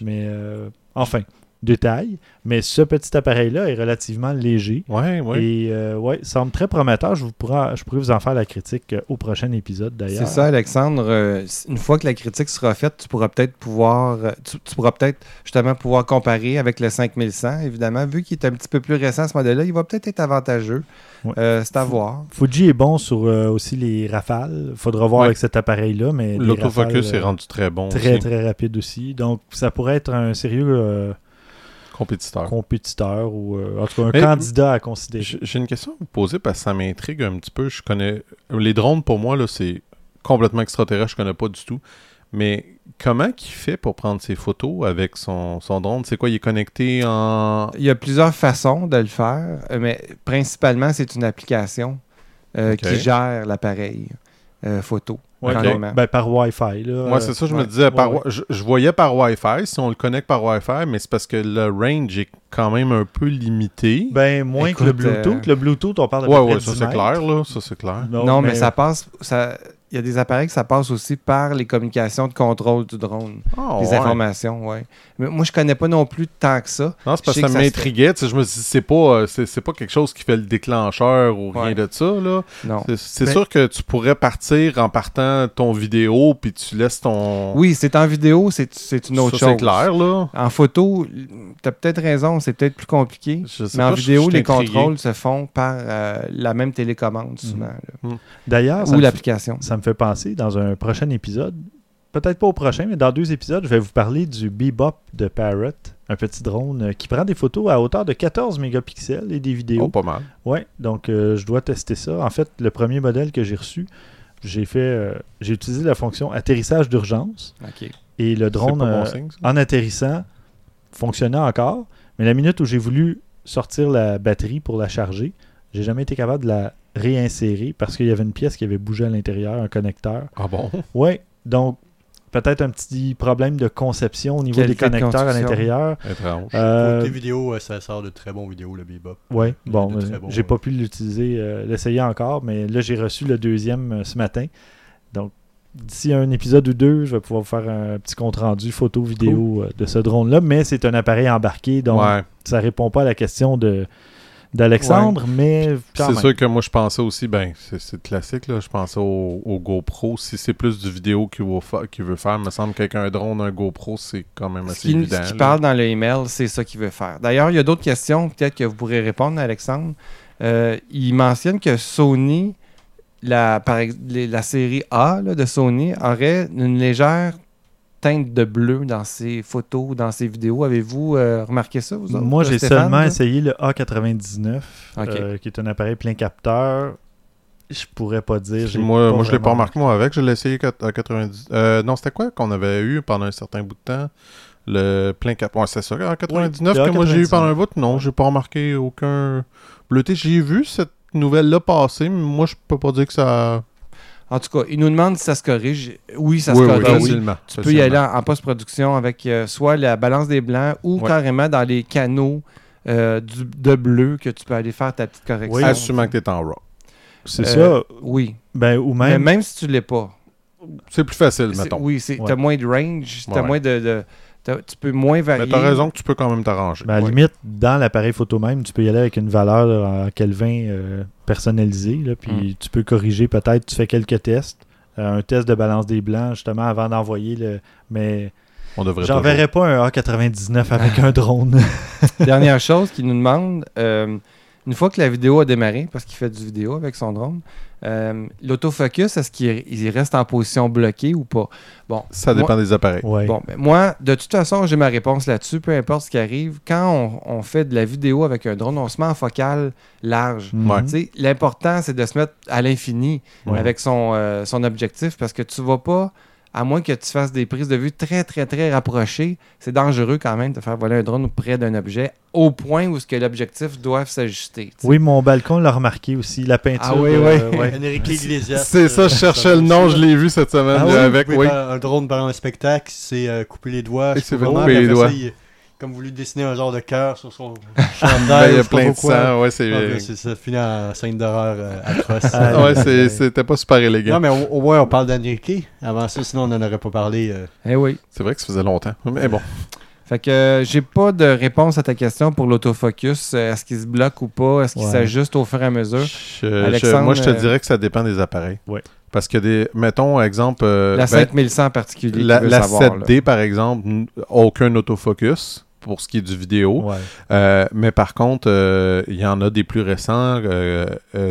Mais euh, enfin, de taille, mais ce petit appareil-là est relativement léger. Ouais, ouais. Et euh, ouais, semble très prometteur. Je, vous pourra, je pourrais vous en faire la critique euh, au prochain épisode d'ailleurs. C'est ça, Alexandre. Euh, une fois que la critique sera faite, tu pourras peut-être pouvoir, euh, tu, tu pourras peut-être justement pouvoir comparer avec le 5100. Évidemment, vu qu'il est un petit peu plus récent ce modèle-là, il va peut-être être avantageux. Ouais. Euh, c'est à voir. Fuji est bon sur euh, aussi les rafales. Faudra voir Ouais. avec cet appareil-là, mais L'autofocus est rendu très bon. très aussi. très rapide aussi. Donc ça pourrait être un sérieux Compétiteur. compétiteur ou euh, en tout cas un Mais- candidat à considérer. J'ai une question à vous poser parce que ça m'intrigue un petit peu. Je connais. Les drones, pour moi, là, c'est complètement extraterrestre. Je connais pas du tout. Mais comment qu'il fait pour prendre ses photos avec son, son drone? C'est quoi Il est connecté en. Il y a plusieurs façons de le faire, euh, mais principalement, c'est une application euh, qui gère l'appareil euh, photo. Ouais, carrément. ben, par Wi-Fi. Là, Moi, c'est ça, je me disais. Par, Ouais, ouais. Je, je voyais par Wi-Fi, si on le connecte par Wi-Fi, mais c'est parce que le range est quand même un peu limité. Ben, moins que le Bluetooth. euh, Le Bluetooth, on parle de ouais, ouais, ça 10 c'est clair, là. Ça c'est clair. Non, mais, ça passe. Ça, il y a des appareils que ça passe aussi par les communications de contrôle du drone. Ah, les ouais. informations, oui. Mais moi, je connais pas non plus tant que ça. Non, c'est parce Je que ça que ça m'intriguait. Je me suis dit, c'est pas, euh, c'est, c'est pas quelque chose qui fait le déclencheur ou rien Ouais. de ça, là. Non. C'est, c'est sûr que tu pourrais partir en partant ton vidéo, puis tu laisses ton. Oui, c'est en vidéo, c'est c'est une Ça, autre c'est chose. clair, là. En photo, tu as peut-être raison, c'est peut-être plus compliqué. Je sais Mais en pas, vidéo, je les contrôles se font par euh, la même télécommande, souvent. là. D'ailleurs, ça Ou me- l'application. Me fait penser dans un prochain épisode, peut-être pas au prochain, mais dans deux épisodes, je vais vous parler du Bebop de Parrot, un petit drone euh, qui prend des photos à hauteur de 14 mégapixels et des vidéos. Oh, pas mal. Ouais, donc euh, je dois tester ça. En fait, le premier modèle que j'ai reçu, j'ai fait, euh, j'ai utilisé la fonction atterrissage d'urgence et le drone bon signe, en atterrissant fonctionnait encore, mais la minute où j'ai voulu sortir la batterie pour la charger, j'ai jamais été capable de la réinsérer parce qu'il y avait une pièce qui avait bougé à l'intérieur, un connecteur. Ah bon? Ouais, donc peut-être un petit problème de conception au niveau des de connecteurs à l'intérieur. Étrange. Euh, Côté vidéo, ça sort de très bons vidéos, le Bebop. a bon, euh, j'ai ouais. pas pu l'utiliser, euh, l'essayer encore, mais là j'ai reçu le deuxième euh, ce matin. Donc d'ici un épisode ou deux, je vais pouvoir vous faire un petit compte rendu photo vidéo euh, de ce drone là, mais c'est un appareil embarqué donc ouais. ça répond pas à la question de d'Alexandre, mais quand C'est même. sûr que moi, je pensais aussi, ben, c'est, c'est classique, là. Je pensais au, au GoPro. Si c'est plus du vidéo qu'il veut, fa- qu'il veut faire, il me semble qu'avec un drone, un GoPro, c'est quand même Ce assez qui, évident. ce parle dans le email, c'est ça qu'il veut faire. D'ailleurs, il y a d'autres questions, peut-être que vous pourrez répondre, Alexandre. Euh, il mentionne que Sony, la, par ex- les- la série A là, de Sony, aurait une légère teinte de bleu dans ses photos, dans ses vidéos. Avez-vous euh, remarqué ça, vous autres, Moi, j'ai seulement là? essayé le A99, Ok. euh, qui est un appareil plein capteur. Je pourrais pas dire. Moi, moi je l'ai pas remarqué, moi, avec. Je l'ai essayé à 90. Euh, non, c'était quoi qu'on avait eu pendant un certain bout de temps? Le plein cap. Ouais, c'est ça. En 99 le que moi j'ai eu 99. pendant un bout. Non, j'ai pas remarqué aucun bleuté. J'ai vu cette nouvelle-là passer, mais moi, je peux pas dire que ça. En tout cas, il nous demande si ça se corrige. Oui, ça oui, se oui, corrige. facilement. Tu peux y aller en, en post-production avec euh, soit la balance des blancs ou Ouais. carrément dans les canaux euh, du- de bleu que tu peux aller faire ta petite correction. Oui. Assumant que t'es en RAW. C'est Euh, ça. Oui. Ben, ou Mais même. même si tu ne l'es pas. C'est plus facile, mettons. Oui, tu Ouais. as moins de range, t'as Ouais. moins de. tu peux moins varier. Mais t'as raison que tu peux quand même t'arranger. ben, à la Ouais. limite, dans l'appareil photo même, tu peux y aller avec une valeur en Kelvin euh, personnalisée. là, puis Mm. tu peux corriger peut-être. Tu fais quelques tests. Euh, un test de balance des blancs, justement, avant d'envoyer le. Mais On devrait j'enverrais pas un A99 avec un drone. Dernière chose qu'il nous demande, euh, une fois que la vidéo a démarré, parce qu'il fait du vidéo avec son drone, euh, l'autofocus, est-ce qu'il il reste en position bloquée ou pas? Bon, Ça moi- dépend des appareils. ouais. Bon, ben moi, de toute façon, j'ai ma réponse là-dessus, peu importe ce qui arrive. Quand on, on fait de la vidéo avec un drone, on se met en focale large. Mhm. Ouais. Tu sais, L'important, c'est de se mettre à l'infini Ouais. avec son, euh, son objectif parce que tu vas pas, à moins que tu fasses des prises de vue très, très, très rapprochées, c'est dangereux quand même de faire voler un drone près d'un objet au point où ce que l'objectif doit s'ajuster. Oui, mon balcon l'a remarqué aussi. La peinture. Ah oui, euh, oui. ouais. Enrique Iglesias. C'est ça, je euh, cherchais le nom, je l'ai vu cette semaine Ah oui? euh, avec. Oui. un drone pendant un spectacle, c'est euh, couper les doigts. C'est puis les doigts. ça, il- Comme voulu dessiner un genre de cœur sur son Ben, chandail. il y a plein de sang, ouais, c'est. Ah, ben, c'est ça, finit en scène d'horreur euh, atroce. Ah, ouais, c'était pas super élégant. Non, mais au, au moins, on parle d'Enrique. Avant ça, sinon, on n'en aurait pas parlé. euh. Eh oui. C'est vrai que ça faisait longtemps. Mais bon. Fait que euh, j'ai pas de réponse à ta question pour l'autofocus. Euh, Est-ce qu'il se bloque ou pas? Est-ce qu'il Ouais. s'ajuste au fur et à mesure? Je- je- Alexandre, moi, je te dirais que ça dépend des appareils. Ouais. Parce que, des, mettons, exemple, euh, la ben, 5100 en particulier. la, qui veut la savoir, 7D, par exemple, aucun autofocus pour ce qui est du vidéo. Ouais. Euh, mais par contre, euh, il y en a des plus récents. euh,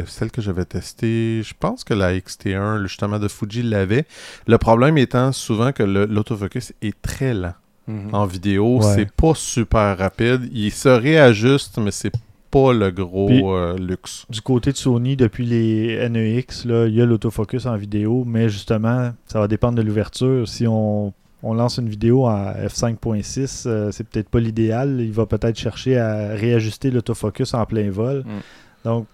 celle que j'avais testée, je pense que la XT1, justement, de Fuji l'avait. Le problème étant souvent que l'autofocus est très lent. Mhm. En vidéo, Ouais. c'est pas super rapide. Il se réajuste, mais c'est pas le gros Puis- euh, luxe. Du côté de Sony, depuis les NEX, là, il y a l'autofocus en vidéo, mais justement, ça va dépendre de l'ouverture. Si on, on lance une vidéo en f5.6, euh, c'est peut-être pas l'idéal. Il va peut-être chercher à réajuster l'autofocus en plein vol. Mm. Donc,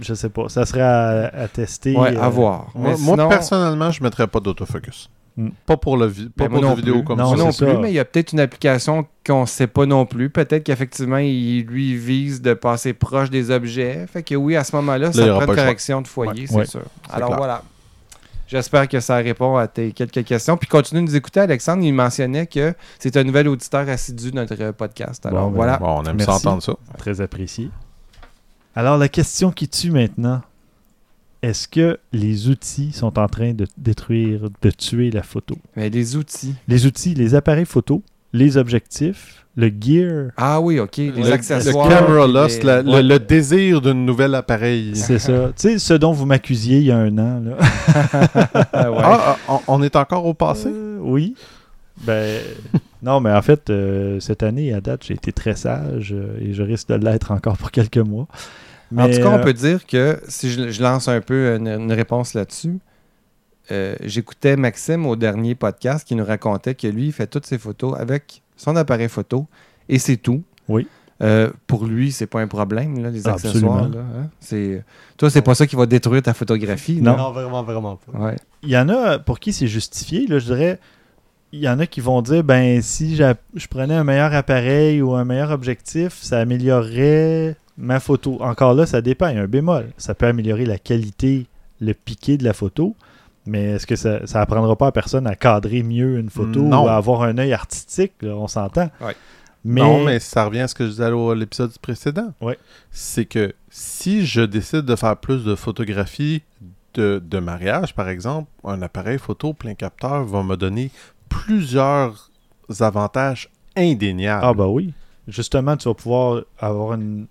je sais pas. Ça serait à, à tester. Ouais, euh, à voir. Moi, Mais moi, sinon- personnellement, je mettrais pas d'autofocus. Hmm. Pas pour le vi- pas Ben, pour non plus. comme Non, ça. non plus, ça. mais il y a peut-être une application qu'on ne sait pas non plus. Peut-être qu'effectivement, il lui vise de passer proche des objets. Fait que oui, à ce moment-là, ça prend pas une correction de foyer, Ouais. c'est Ouais. sûr. Alors clair. voilà. J'espère que ça répond à tes quelques questions. Puis continue de nous écouter, Alexandre. Il mentionnait que c'est un nouvel auditeur assidu de notre podcast. Alors Bon, ben, voilà. Bon, on aime Merci. ça entendre ça. Très apprécié. Alors, la question qui tue maintenant. Est-ce que les outils sont en train de détruire, de tuer la photo? Mais les outils. Les outils, les appareils photo, les objectifs, le gear, Ah oui, OK. Les Le, accessoires. le camera les- la- le, Ouais. le désir d'un nouvel appareil. c'est ça. Tu sais, ce dont vous m'accusiez il y a un an. Là. Ah, ouais. Ah, on, on est encore au passé? Euh, oui. Ben, non, mais en fait, euh, cette année, à date, j'ai été très sage euh, et je risque de l'être encore pour quelques mois. en tout Mais, cas, on peut dire que si je, je lance un peu une, une réponse là-dessus, euh, j'écoutais Maxime au dernier podcast qui nous racontait que lui, il fait toutes ses photos avec son appareil photo et c'est tout. Oui. Euh, pour lui, c'est pas un problème, là, les accessoires. absolument. là, hein. C'est- Toi, c'est pas ça qui va détruire ta photographie. Non. Non, vraiment, vraiment pas. Ouais. il y en a pour qui c'est justifié. Là, je dirais, il y en a qui vont dire, ben, si j'a- je prenais un meilleur appareil ou un meilleur objectif, ça améliorerait ma photo. Encore là, ça dépend. Il y a un bémol. Ça peut améliorer la qualité, le piqué de la photo. Mais est-ce que ça n'apprendra pas à personne à cadrer mieux une photo Non. ou à avoir un œil artistique? là, on s'entend. Ouais. Mais, Non, mais ça revient à ce que je disais à l'épisode précédent. Ouais. C'est que si je décide de faire plus de photographies de, de mariage, par exemple, un appareil photo plein capteur va me donner plusieurs avantages indéniables. Ah, bah oui. Justement, tu vas pouvoir avoir une.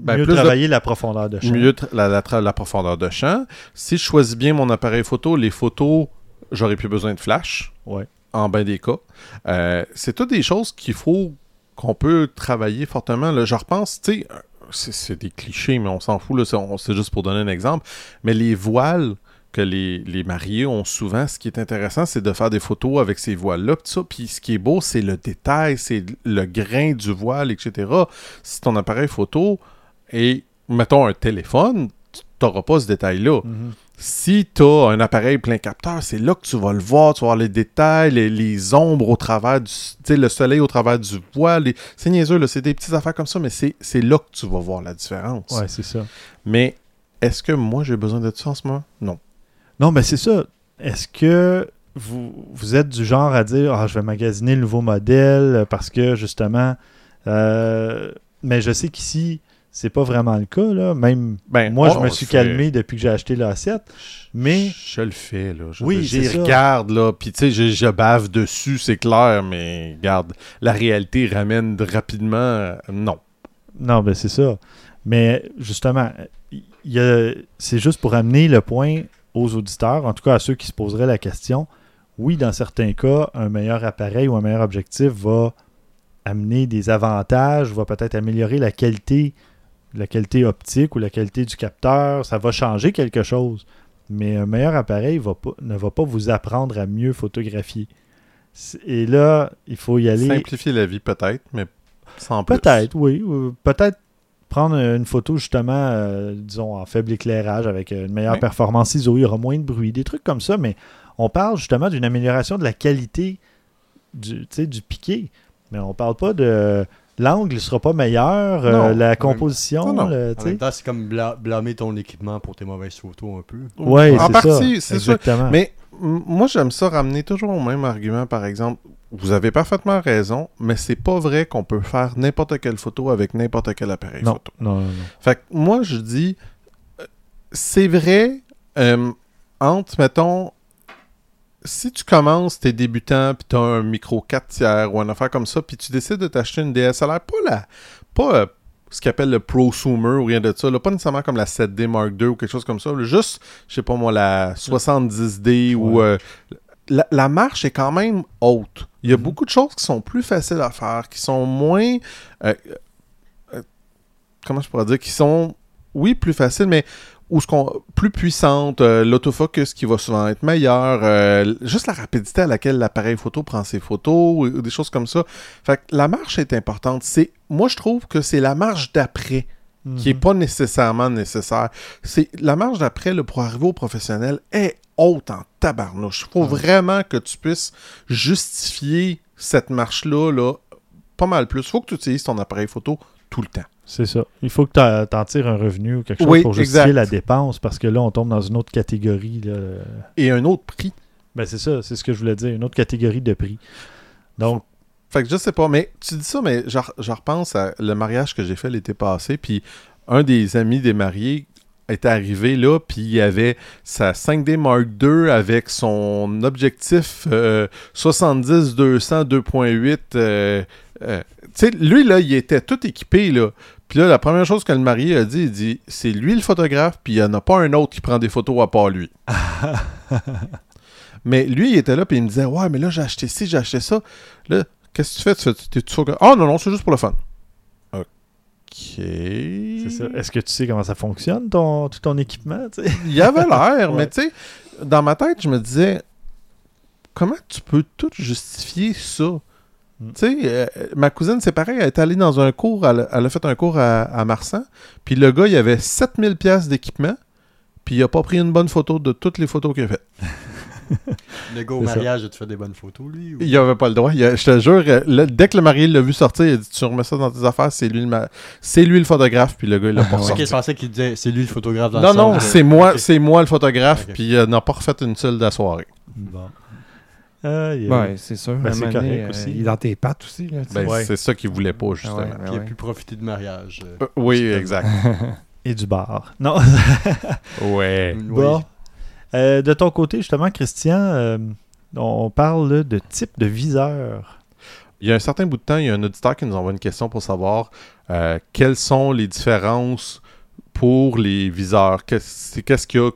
Ben, mieux plus de- travailler la profondeur de champ. Mieux la, la profondeur de champ. Si je choisis bien mon appareil photo, les photos, j'aurai plus besoin de flash. Ouais. En bien des cas. Euh, c'est toutes des choses qu'il faut qu'on peut travailler fortement. Là. Je repense, tu sais, c'est, des clichés, mais on s'en fout. C'est, juste pour donner un exemple. Mais les voiles que les, les mariés ont souvent, ce qui est intéressant, c'est de faire des photos avec ces voiles-là. Puis ce qui est beau, c'est le détail, c'est le grain du voile, etc. Si ton appareil photo est, mettons, un téléphone, tu n'auras pas ce détail-là. Mhm. Si tu as un appareil plein capteur, c'est là que tu vas le voir, tu vas voir les détails, les, les ombres au travers du... Tu sais, le soleil au travers du voile. les- C'est niaiseux, là, c'est des petites affaires comme ça, mais c'est là que tu vas voir la différence. Ouais, c'est ça. Mais est-ce que moi, j'ai besoin de ça en ce moment? Non. Non, mais c'est ça. Est-ce que vous, vous êtes du genre à dire Ah, je vais magasiner le nouveau modèle parce que justement. euh, mais je sais qu'ici, c'est pas vraiment le cas. Là. Même Ben, moi, on- je me suis calmé depuis que j'ai acheté l'A7. Mais Je le fais, là. Je, Oui, j'y regarde, là. Puis, tu sais, je, je bave dessus, c'est clair, mais regarde, la réalité ramène rapidement... euh, non. non, ben c'est ça. Mais justement, il y a- c'est juste pour amener le point aux auditeurs, en tout cas à ceux qui se poseraient la question. Oui, dans certains cas, un meilleur appareil ou un meilleur objectif va amener des avantages, va peut-être améliorer la qualité, la qualité optique ou la qualité du capteur. Ça va changer quelque chose. Mais un meilleur appareil va pas- ne va pas vous apprendre à mieux photographier. Et là, il faut y aller. Simplifier la vie, peut-être, mais sans plus. Peut-être, oui. ou Peut-être prendre une photo justement, euh, disons, en faible éclairage avec une meilleure Oui. performance ISO, il y aura moins de bruit, des trucs comme ça, mais on parle justement d'une amélioration de la qualité du, du piqué. Mais on parle pas de l'angle ne sera pas meilleur, euh, la composition, Non, non. le- En tu sais. même temps, c'est comme bla- blâmer ton équipement pour tes mauvaises photos un peu. Ouais, en c'est partie, ça. c'est sûr. Exactement. Mais moi, j'aime ça ramener toujours au même argument, par exemple. vous avez parfaitement raison, mais c'est pas vrai qu'on peut faire n'importe quelle photo avec n'importe quel appareil Non, photo. non, non, non. Fait que moi, je dis, euh, c'est vrai, euh, entre, mettons, si tu commences, t'es débutant, puis t'as un micro 4 tiers ou une affaire comme ça, puis tu décides de t'acheter une DSLR, pas la, pas euh, ce qu'ils appelle le prosumer ou rien de ça, là, pas nécessairement comme la 7D Mark II ou quelque chose comme ça, là, juste, je sais pas moi, la 70D ou... euh, la, la marche est quand même haute. Il y a Mhm. beaucoup de choses qui sont plus faciles à faire, qui sont moins... euh, euh, comment je pourrais dire? Qui sont, oui, plus faciles, mais ou ce qu'on plus puissantes, euh, l'autofocus qui va souvent être meilleur, euh, juste la rapidité à laquelle l'appareil photo prend ses photos, ou, ou des choses comme ça. Fait que la marche est importante. C'est, moi, je trouve que c'est la marche d'après qui est Mhm. pas nécessairement nécessaire. C'est la marge d'après le pour arriver au professionnel est haute en tabarnouche. Faut Ah. vraiment que tu puisses justifier cette marche-là là, pas mal plus. Faut que tu utilises ton appareil photo tout le temps. C'est ça. Il faut que t'en- t'en tires un revenu ou quelque chose Oui, pour justifier exact. la dépense parce que là, on tombe dans une autre catégorie. Là. Et un autre prix. Ben, c'est ça, c'est ce que je voulais dire, une autre catégorie de prix. Donc, Fait que je sais pas, mais tu dis ça, mais je re- je repense à le mariage que j'ai fait l'été passé, puis un des amis des mariés était arrivé là, puis il avait sa 5D Mark II avec son objectif euh, 70-200 2.8. euh, euh, tu sais, lui, là, il était tout équipé, là. Puis là, la première chose que le marié a dit, il dit c'est lui le photographe, puis il n'y en a pas un autre qui prend des photos à part lui. mais lui, il était là, puis il me disait Ouais, mais là, j'ai acheté ci, j'ai acheté ça. Là, qu'est-ce que tu fais? Tu fais- tu Ah, non, non, c'est juste pour le fun. Ok. c'est ça. Est-ce que tu sais comment ça fonctionne, ton, tout ton équipement? tu sais? Il y avait l'air, Ouais. mais tu sais, dans ma tête, je me disais, comment tu peux tout justifier ça? Mm. Tu sais, euh, ma cousine, c'est pareil, elle est allée dans un cours, elle, a- elle a fait un cours à, à Marsan, puis le gars, il avait 7000 pièces d'équipement, puis il a pas pris une bonne photo de toutes les photos qu'il a faites. Le gars au mariage, tu fais des bonnes photos, lui ou- Il avait pas le droit. Il a- je te jure, euh, le- dès que le marié l'a vu sortir, il a dit Tu remets ça dans tes affaires, c'est lui le, ma- c'est lui le photographe, puis le gars, il l'a pas Ok, ressorti. je pensais qu'il disait c'est lui le photographe dans Non, non, c'est moi, c'est moi le photographe, puis il n'a pas refait une seule de la soirée. Bon. Aïe. Ouais, c'est sûr. Ben, c'est correct euh, aussi. Il est dans tes pattes aussi. Là. Ben, Ouais. C'est ça qu'il voulait pas, justement. ouais. Puis il a pu profiter du mariage. euh. Euh, oui, exact. Et du bar. Non. ouais. Oui. Bon. Euh, de ton côté, justement, Christian, euh, on parle là, de type de viseur. Il y a un certain bout de temps, il y a un auditeur qui nous envoie une question pour savoir euh, quelles sont les différences pour les viseurs? Qu'est-ce qu'il y a,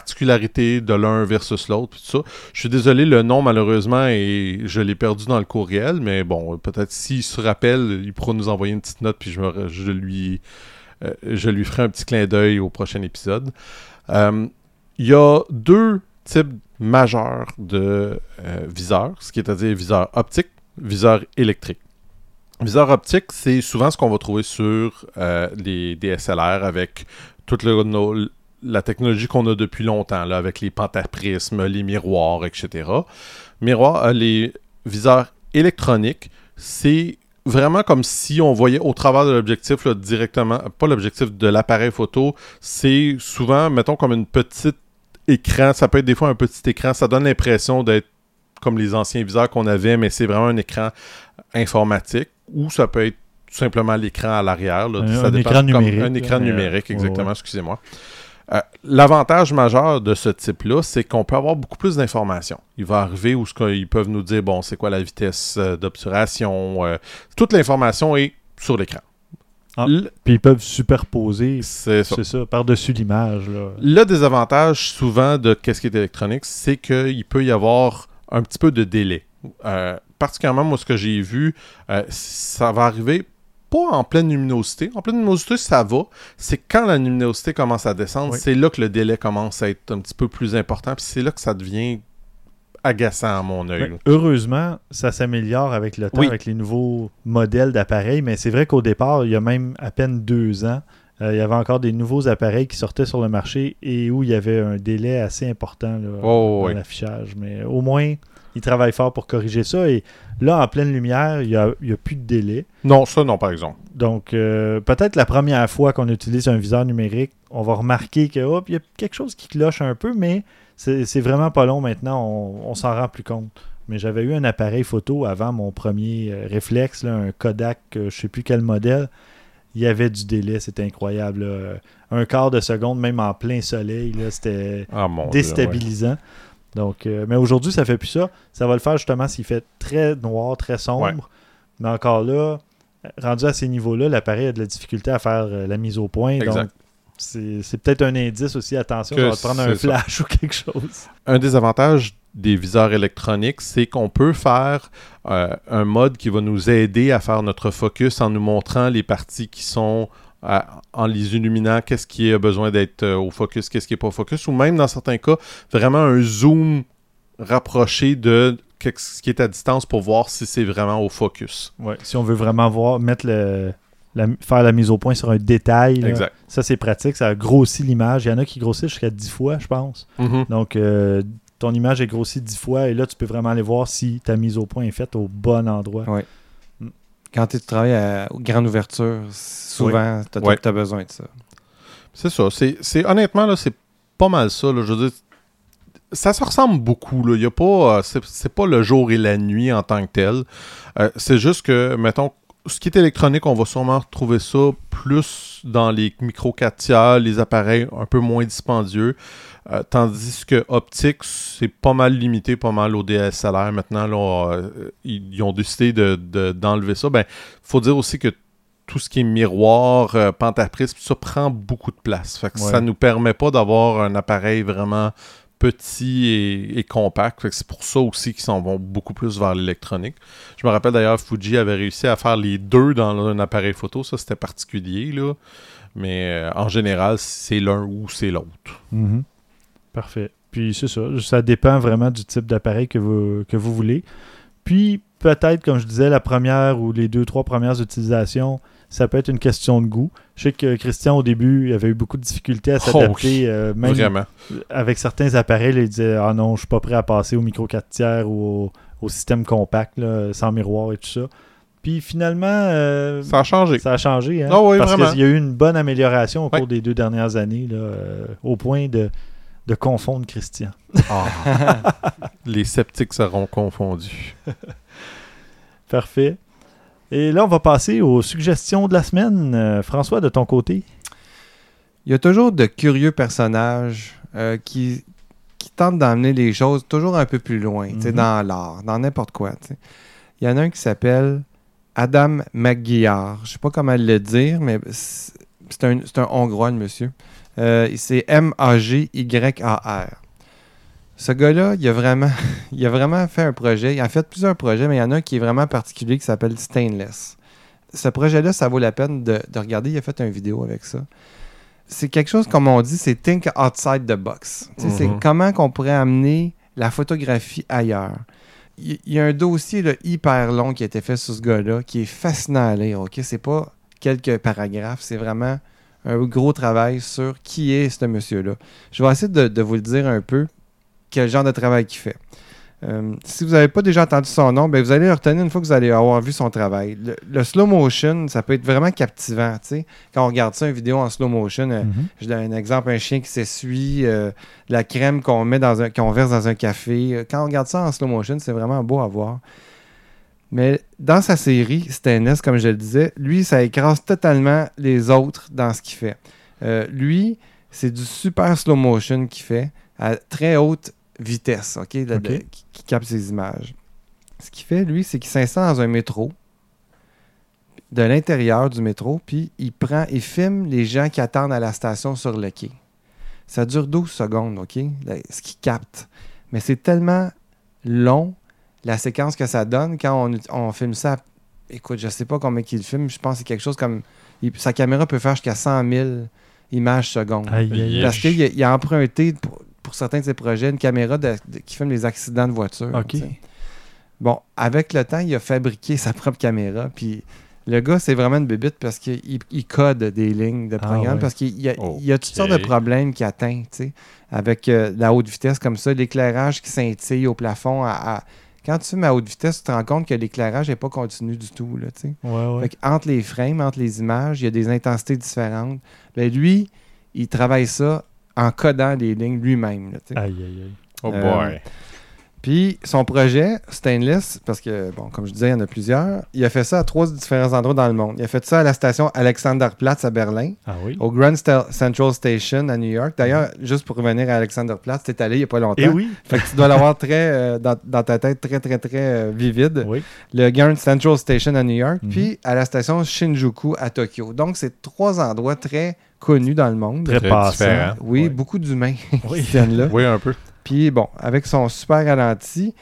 de l'un versus l'autre, tout ça. Je suis désolé, le nom, malheureusement, je l'ai perdu dans le courriel, mais bon, peut-être s'il se rappelle, il pourra nous envoyer une petite note, puis je, me- je lui, euh, je lui ferai un petit clin d'œil au prochain épisode. Euh, il y a deux types majeurs de euh, viseurs, ce qui est à dire viseur optique, viseur électrique. Viseur optique, c'est souvent ce qu'on va trouver sur les DSLR avec toute le- la technologie qu'on a depuis longtemps, là, avec les pentaprismes, les miroirs, etc. Miroir, euh, les viseurs électroniques, c'est vraiment comme si on voyait au travers de l'objectif directement, pas l'objectif de l'appareil photo, c'est souvent, mettons, comme une petite écran, ça peut être des fois un petit écran, ça donne l'impression d'être comme les anciens viseurs qu'on avait, mais c'est vraiment un écran informatique, ou ça peut être tout simplement l'écran à l'arrière. Un- écran numérique, Un écran numérique, exactement, excusez-moi. Euh, L'avantage majeur de ce type-là, c'est qu'on peut avoir beaucoup plus d'informations. Il va arriver où ce qu'ils peuvent nous dire, bon, c'est quoi la vitesse euh, d'obturation. euh, toute l'information est sur l'écran. Ah. Puis ils peuvent superposer, C'est ça. ça, par-dessus l'image. Le désavantage souvent de qu'est-ce qui est électronique, c'est qu'il peut y avoir un petit peu de délai. Euh, particulièrement, moi, ce que j'ai vu, euh, ça va arriver pas en pleine luminosité. En pleine luminosité, ça va. C'est quand la luminosité commence à descendre, Oui. c'est là que le délai commence à être un petit peu plus important. Puis c'est là que ça devient agaçant à mon œil. Heureusement, ça s'améliore avec le temps, Oui. avec les nouveaux modèles d'appareils, mais c'est vrai qu'au départ, il y a même à peine deux ans, euh, il y avait encore des nouveaux appareils qui sortaient sur le marché et où il y avait un délai assez important là, Oh, dans oui. l'affichage. Mais au moins, ils travaillent fort pour corriger ça. Et là, en pleine lumière, il n'y a, il y a plus de délai. Non, ça non, par exemple. Donc, euh, peut-être la première fois qu'on utilise un viseur numérique, on va remarquer que hop, il y a quelque chose qui cloche un peu, mais c'est vraiment pas long maintenant. On, on s'en rend plus compte. mais j'avais eu un appareil photo avant mon premier euh, réflexe, là, un Kodak, euh, je sais plus quel modèle. Il y avait du délai, c'était incroyable. là. Un quart de seconde, même en plein soleil, c'était Ah Dieu, ouais. Donc, euh, mais aujourd'hui, ça fait plus ça. Ça va le faire justement s'il fait très noir, très sombre. Ouais. Mais encore là, rendu à ces niveaux-là, l'appareil a de la difficulté à faire euh, la mise au point. Exact. Donc, c'est peut-être un indice aussi. Attention, Que ça va te prendre un ça. flash ou quelque chose. Un des avantages des viseurs électroniques, c'est qu'on peut faire euh, un mode qui va nous aider à faire notre focus en nous montrant les parties qui sont en les illuminant, qu'est-ce qui a besoin d'être euh, au focus, qu'est-ce qui n'est pas au focus, ou même dans certains cas, vraiment un zoom rapproché de qu'est-ce qui est à distance pour voir si c'est vraiment au focus. Ouais, si on veut vraiment voir, mettre le, la- faire la mise au point sur un détail, là, Exact. ça c'est pratique. Ça grossit l'image. Il y en a qui grossissent jusqu'à 10 fois, je pense. Mhm. Donc, euh, ton image est grossie 10 fois et là, tu peux vraiment aller voir si ta mise au point est faite au bon endroit. Ouais. Quand tu travailles à grande ouverture, souvent, tu as, besoin de ça. C'est ça. C'est, honnêtement, là, c'est pas mal ça. là. Je veux dire, ça se ressemble beaucoup. Là. Y a pas, euh, c'est, c'est pas le jour et la nuit en tant que tel. Euh, c'est juste que, mettons, ce qui est électronique, on va sûrement retrouver ça plus dans les micro 4 tiers, les appareils un peu moins dispendieux. Euh, tandis que optique, c'est pas mal limité, pas mal au DSLR. Maintenant, là, euh, ils, ont décidé de, de- d'enlever ça. Ben, faut dire aussi que tout ce qui est miroir, euh, pentaprisme, ça prend beaucoup de place. Fait que Ouais. ça nous permet pas d'avoir un appareil vraiment petit et, et compact. Fait que c'est pour ça aussi qu'ils s'en vont beaucoup plus vers l'électronique. Je me rappelle d'ailleurs, Fuji avait réussi à faire les deux dans un appareil photo. Ça, c'était particulier, là. Mais euh, en général, c'est l'un ou c'est l'autre. Mhm. Parfait. Puis c'est ça. Ça dépend vraiment du type d'appareil que vous, que vous voulez. Puis peut-être, comme je disais, la première ou les deux, trois premières utilisations, ça peut être une question de goût. Je sais que Christian, au début, il avait eu beaucoup de difficultés à Oh s'adapter. euh, même Vraiment. avec certains appareils, il disait Ah non, je suis pas prêt à passer au micro 4 tiers ou au, au système compact, là, sans miroir et tout ça. Puis finalement, euh, Ça a changé. ça a changé. Hein, Ah oui, parce qu'il y a eu une bonne amélioration au cours des deux dernières années, là, euh, au point de, de confondre Christian. Les sceptiques seront confondus. Parfait. Et là, on va passer aux suggestions de la semaine. Euh, François, de ton côté? Il y a toujours de curieux personnages euh, qui, qui tentent d'emmener les choses toujours un peu plus loin, tu sais, Mhm. dans l'art, dans n'importe quoi. Il y en a un qui s'appelle Adam McGuillard. Je sais pas comment le dire, mais c'est un, c'est un Hongrois, le monsieur. Euh, c'est M-A-G-Y-A-R. Ce gars-là, il a, vraiment, il a vraiment fait un projet. Il a fait plusieurs projets, mais il y en a un qui est vraiment particulier qui s'appelle Stainless. Ce projet-là, ça vaut la peine de, de regarder. Il a fait une vidéo avec ça c'est quelque chose, comme on dit, c'est think outside the box. C'est Mhm. comment qu'on pourrait amener la photographie ailleurs. Il y, a un dossier là, hyper long qui a été fait sur ce gars-là, qui est fascinant à lire. Ok, C'est pas quelques paragraphes, c'est vraiment un gros travail sur qui est ce monsieur-là. Je vais essayer de, de vous le dire un peu, quel genre de travail qu'il fait. Euh, si vous n'avez pas déjà entendu son nom, ben vous allez le retenir une fois que vous allez avoir vu son travail. Le, le slow motion, ça peut être vraiment captivant. Quand on regarde ça, une vidéo en slow motion, euh, je donne un exemple, un chien qui s'essuie, euh, la crème qu'on met dans un, qu'on verse dans un café. Quand on regarde ça en slow motion, c'est vraiment beau à voir. Mais dans sa série, Stainless, comme je le disais, lui, ça écrase totalement les autres dans ce qu'il fait. Euh, lui, c'est du super slow motion qu'il fait à très haute vitesse, OK, de- qui, qui capte ses images. Ce qu'il fait, lui, c'est qu'il s'installe dans un métro, de l'intérieur du métro, puis il prend, il filme les gens qui attendent à la station sur le quai. Ça dure 12 secondes, OK? là, Ce qu'il capte. Mais c'est tellement long, la séquence que ça donne, quand on, on filme ça, écoute, je sais pas combien qu'il filme, je pense que c'est quelque chose comme... il- sa caméra peut faire jusqu'à 100 000 images secondes. Aïe, aïe, aïe. Parce qu'il a, il a emprunté, pour, pour certains de ses projets, une caméra de- de- qui filme les accidents de voiture. OK. tu sais. Bon, avec le temps, il a fabriqué sa propre caméra. Puis le gars, c'est vraiment une bébite parce qu'il il code des lignes de Ah programme. Parce qu'il y a, il y a toutes sortes de problèmes qu'il atteint, tu sais, avec euh, la haute vitesse comme ça, l'éclairage qui scintille au plafond. à- à- Quand tu filmes à haute vitesse, tu te rends compte que l'éclairage n'est pas continu du tout. Là, tu sais. Ouais, ouais. Fait entre les frames, entre les images, il y a des intensités différentes. Ben lui, il travaille ça en codant les lignes lui-même. là, tu sais. Aïe, aïe, aïe. Oh Euh, boy. Puis son projet, Stainless, parce que, bon, comme je disais, il y en a plusieurs, il a fait ça à trois différents endroits dans le monde. Il a fait ça à la station Alexanderplatz à Berlin, Ah oui. au Grand Central Station à New York. D'ailleurs, juste pour revenir à Alexanderplatz, t'es allé il n'y a pas longtemps. Et oui. Fait que tu dois l'avoir très, euh, dans, dans ta tête très, très, très euh, vivide. Oui. Le Grand Central Station à New York, Mhm. puis à la station Shinjuku à Tokyo. Donc, c'est trois endroits très connus dans le monde. Très Très passant. différent. Oui, Ouais. beaucoup d'humains Oui. qui viennent là. Oui, un peu. Puis bon, avec son super ralenti,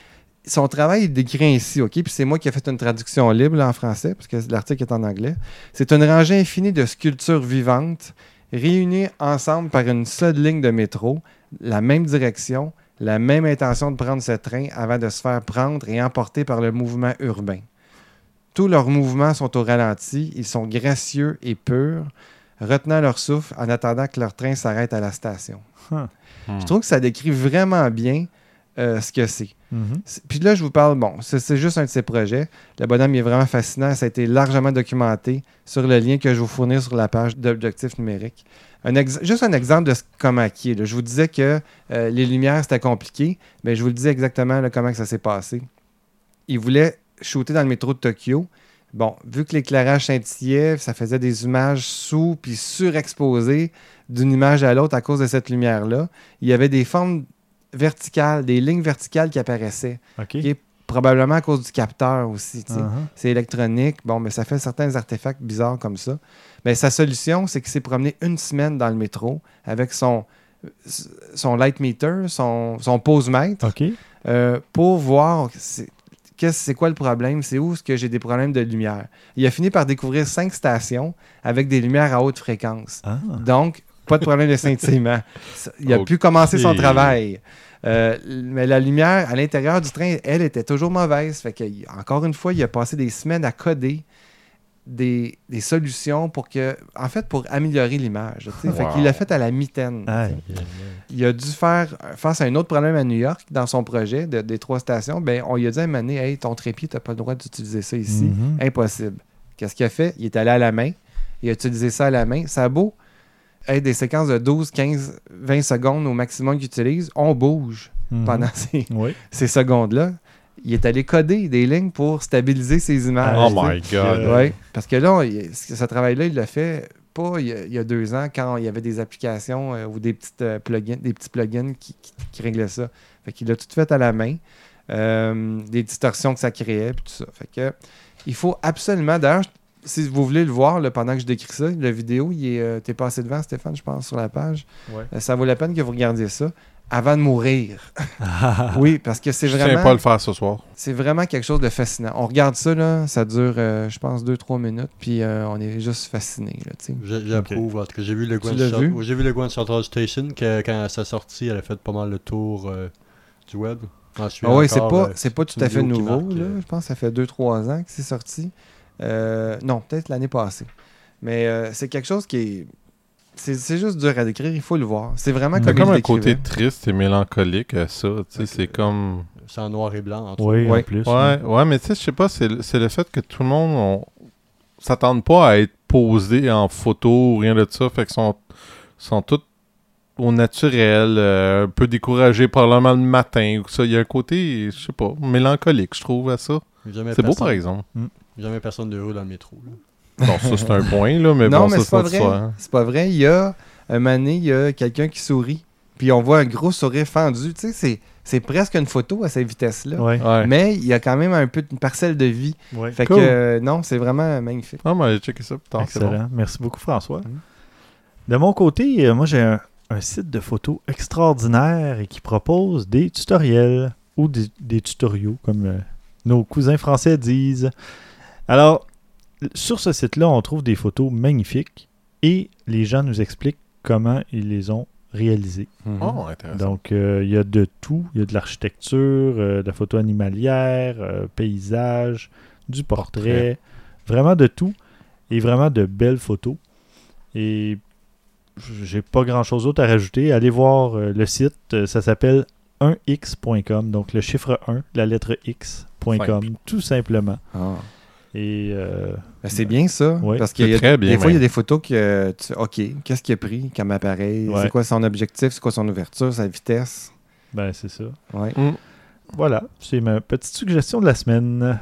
son travail est décrit ainsi, OK? Puis c'est moi qui ai fait une traduction libre en français, parce que l'article est en anglais. C'est une rangée infinie de sculptures vivantes réunies ensemble par une seule ligne de métro, la même direction, la même intention de prendre ce train avant de se faire prendre et emporter par le mouvement urbain. Tous leurs mouvements sont au ralenti, ils sont gracieux et purs, retenant leur souffle en attendant que leur train s'arrête à la station. Hmm. Je trouve que ça décrit vraiment bien euh, ce que c'est. Mhm. C'est- Puis là, je vous parle, bon, c'est c'est juste un de ses projets. Le bonhomme il est vraiment fascinant. Ça a été largement documenté sur le lien que je vous fournis sur la page d'objectifs numériques. Un ex- juste un exemple de ce, comment qui est. là. Je vous disais que euh, les lumières, c'était compliqué, mais je vous le dis exactement là, comment que ça s'est passé. Il voulait shooter dans le métro de Tokyo. Bon, vu que l'éclairage scintillait, ça faisait des images sous puis surexposées d'une image à l'autre à cause de cette lumière-là. Il y avait des formes verticales, des lignes verticales qui apparaissaient. OK. Ok. Probablement à cause du capteur aussi. Uh-huh. C'est électronique. Bon, mais ça fait certains artefacts bizarres comme ça. Mais sa solution, c'est qu'il s'est promené une semaine dans le métro avec son, son light meter, son, son pose-mètre, OK. euh, pour voir qu'est-ce- c'est quoi le problème, c'est où est-ce que j'ai des problèmes de lumière? Il a fini par découvrir cinq stations avec des lumières à haute fréquence. Ah. Donc, pas de problème de scintillement. Il a pu commencer son travail. Euh, mais la lumière à l'intérieur du train, elle, était toujours mauvaise. Fait que, encore une fois, il a passé des semaines à coder des, des solutions pour que, en fait, pour améliorer l'image. Fait qu'il l'a fait à la mitaine. Il a dû faire, face à un autre problème à New York, dans son projet de- des trois stations, ben, on lui a dit à un moment donné, Hey, ton trépied, tu n'as pas le droit d'utiliser ça ici. Mhm. Impossible. Qu'est-ce qu'il a fait? Il est allé à la main. Il a utilisé ça à la main. Ça a beau être des séquences de 12, 15, 20 secondes au maximum qu'il utilise. On bouge Mhm. pendant ces, Oui. ces secondes-là. Il est allé coder des lignes pour stabiliser ses images. Oh my god. Euh, Ouais, parce que là, il- ce travail-là, il l'a fait pas il y, a, il y a deux ans quand il y avait des applications euh, ou des, petites, euh, plugins, des petits plugins qui, qui- qui réglaient ça. Fait qu'il a tout fait à la main. Euh, des distorsions que ça créait, puis tout ça. Fait que il faut absolument. D'ailleurs, si vous voulez le voir là, pendant que je décris ça, la vidéo, il est, euh, t'es passé devant, Stéphane, je pense, sur la page. Ouais. Euh, ça vaut la peine que vous regardiez ça avant de mourir. Oui, parce que c'est Je tiens vraiment. pas à le faire ce soir. C'est vraiment quelque chose de fascinant. On regarde ça, là, ça dure, euh, je pense, 2-3 minutes, puis euh, on est juste fasciné. J'approuve. En tout cas, j'ai vu le Grand l'as Cent- vu? ouais, J'ai vu le Grand Central Station que, quand ça sortit, elle a fait pas mal le tour euh, du web. Ensuite, Ah oui, c'est pas, euh, c'est pas tout à fait nouveau. marque, là. euh, Je pense que ça fait 2-3 ans que c'est sorti. Euh, non, peut-être l'année passée. Mais euh, c'est quelque chose qui est. C'est c'est juste dur à décrire, il faut le voir. C'est vraiment Il y a T'as comme, comme un côté triste et mélancolique à ça. tu sais, Ok. C'est comme. C'est en noir et blanc. Entre Oui, Ouais. en plus. Ouais, ouais, mais tu sais, je sais pas, c'est le c'est le fait que tout le monde on... s'attende pas à être posé en photo ou rien de ça. Fait qu'ils sont, sont tous au naturel, euh, un peu découragés probablement le matin ou ça. Il y a un côté, je sais pas, mélancolique, je trouve, à ça. C'est beau, par exemple. Jamais personne d'heureux dans le métro. là. Bon, ça, c'est un point, là, mais non, bon, mais ça, c'est pas vrai. ça. hein. C'est pas vrai. Il y a un donné, il y a quelqu'un qui sourit. Puis on voit un gros sourire fendu. Tu sais, c'est, c'est presque une photo à cette vitesse-là. Ouais. Ouais. Mais il y a quand même un peu une parcelle de vie. Ouais. Fait Cool. que euh, non, c'est vraiment magnifique. Ah, mais checker ça plus tard, c'est Excellent. bon. Merci beaucoup, François. Mhm. De mon côté, euh, moi, j'ai un, un site de photos extraordinaire et qui propose des tutoriels ou des, des tutoriaux, comme euh, nos cousins français disent. Alors, sur ce site-là, on trouve des photos magnifiques et les gens nous expliquent comment ils les ont réalisées. Oh, intéressant. Donc, euh, il y a de tout. Il y a de l'architecture, euh, de la photo animalière, euh, paysage, du portrait, Portrait. vraiment de tout. Et vraiment de belles photos. Et j'ai pas grand chose d'autre à rajouter. Allez voir euh, le site. Euh, ça s'appelle 1x.com. Donc, le chiffre 1, la lettre x.com, tout simplement. Ah. Et euh, Ben, c'est bien ça. Ouais. parce qu'il y a C'est très bien, des fois, il y a des photos que tu OK, qu'est-ce qu'il a pris comme appareil? Ouais. C'est quoi son objectif? C'est quoi son ouverture, sa vitesse? ben, c'est ça. Ouais. Mm. voilà, c'est ma petite suggestion de la semaine.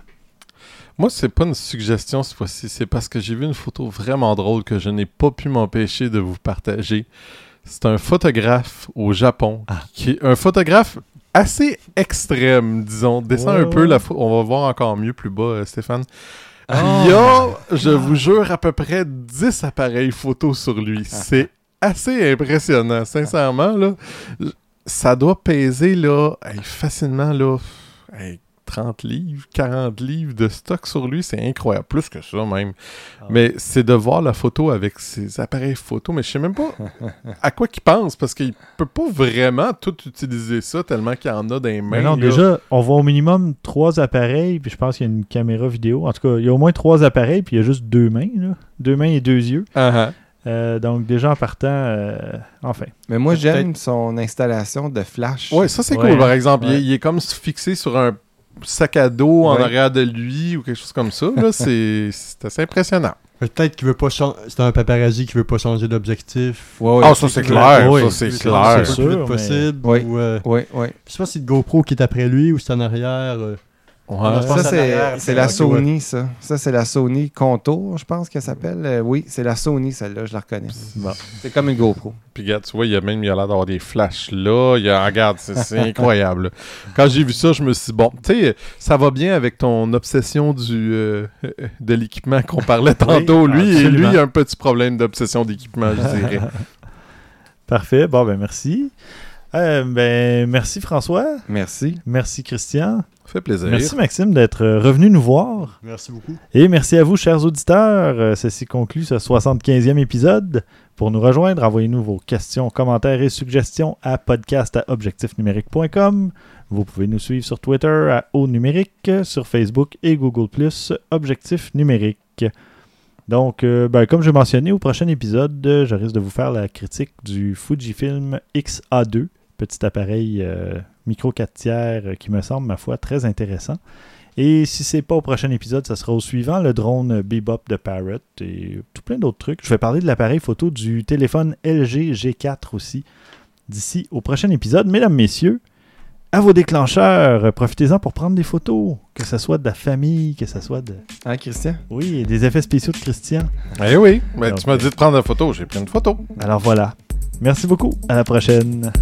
Moi, c'est pas une suggestion cette fois-ci, c'est parce que j'ai vu une photo vraiment drôle que je n'ai pas pu m'empêcher de vous partager. C'est un photographe au Japon, Ah. qui est un photographe assez extrême, disons. Descends un peu la on va voir encore mieux plus bas, euh, Stéphane. Ah. Il y a, je vous jure, à peu près 10 appareils photo sur lui. C'est assez impressionnant, sincèrement. Là, ça doit peser là, facilement là, 30 livres, 40 livres de stock sur lui. C'est incroyable. Plus que ça même. Ah. Mais c'est de voir la photo avec ses appareils photo. Mais je sais même pas à quoi qu'il pense parce qu'il peut pas vraiment tout utiliser ça tellement qu'il y en a dans les mains. Mais non, là. déjà, on voit au minimum trois appareils, puis je pense qu'il y a une caméra vidéo. En tout cas, il y a au moins trois appareils, puis il y a juste deux mains, là. Deux mains et deux yeux. Ah, ah. Euh, donc, déjà en partant, euh, enfin. Mais moi, j'aime son installation de flash. Ouais, ça c'est Ouais. cool par exemple. Il est-. Il, est, comme fixé sur un sac à dos en Ouais. arrière de lui ou quelque chose comme ça. Là, c'est c'est assez impressionnant. Peut-être qu'il veut pas changer. C'est un paparazzi qui veut pas changer d'objectif. Ouais, ouais. Ah, ça c'est clair. Oui, ça c'est clair. C'est le plus sûr, vite possible. Oui. Ou, euh, Oui, oui. je sais pas si c'est le GoPro qui est après lui ou c'est en arrière. euh. Ouais. Ça, c'est la Sony, ça. Ça, c'est la Sony Contour, je pense qu'elle s'appelle. Euh, oui, c'est la Sony, celle-là, je la reconnais. Bon. C'est comme une GoPro. Puis regarde, tu vois, il y a même il a l'air d'avoir des flashs là. Il y a, regarde, c'est c'est incroyable. là. Quand j'ai vu ça, je me suis dit, bon, tu sais, ça va bien avec ton obsession du euh, de l'équipement qu'on parlait tantôt. lui, et lui, il a un petit problème d'obsession d'équipement, je dirais. Parfait. Bon, ben merci. Euh, ben, merci François. Merci. Merci Christian. Ça fait plaisir. Merci Maxime d'être euh, revenu nous voir. Merci beaucoup. Et merci à vous, chers auditeurs. Euh, Ceci conclut ce 75e épisode. Pour nous rejoindre, envoyez-nous vos questions, commentaires et suggestions à podcast@objectifnumérique.com. Vous pouvez nous suivre sur Twitter à Au Numérique, sur Facebook et Google Objectif Numérique. Donc, euh, ben, comme je mentionné au prochain épisode, je risque de vous faire la critique du Fujifilm XA2, petit appareil euh, micro 4 tiers euh, qui me semble, ma foi, très intéressant. Et si c'est pas au prochain épisode, ça sera au suivant, le drone Bebop de Parrot et tout plein d'autres trucs. Je vais parler de l'appareil photo du téléphone LG G4 aussi d'ici au prochain épisode. Mesdames, messieurs, à vos déclencheurs, profitez-en pour prendre des photos, que ce soit de la famille, que ce soit de... Hein, Christian? Oui, et des effets spéciaux de Christian. Eh oui, ben, Donc, tu m'as dit de prendre une photo, j'ai pris une photo. Alors voilà. Merci beaucoup. À la prochaine.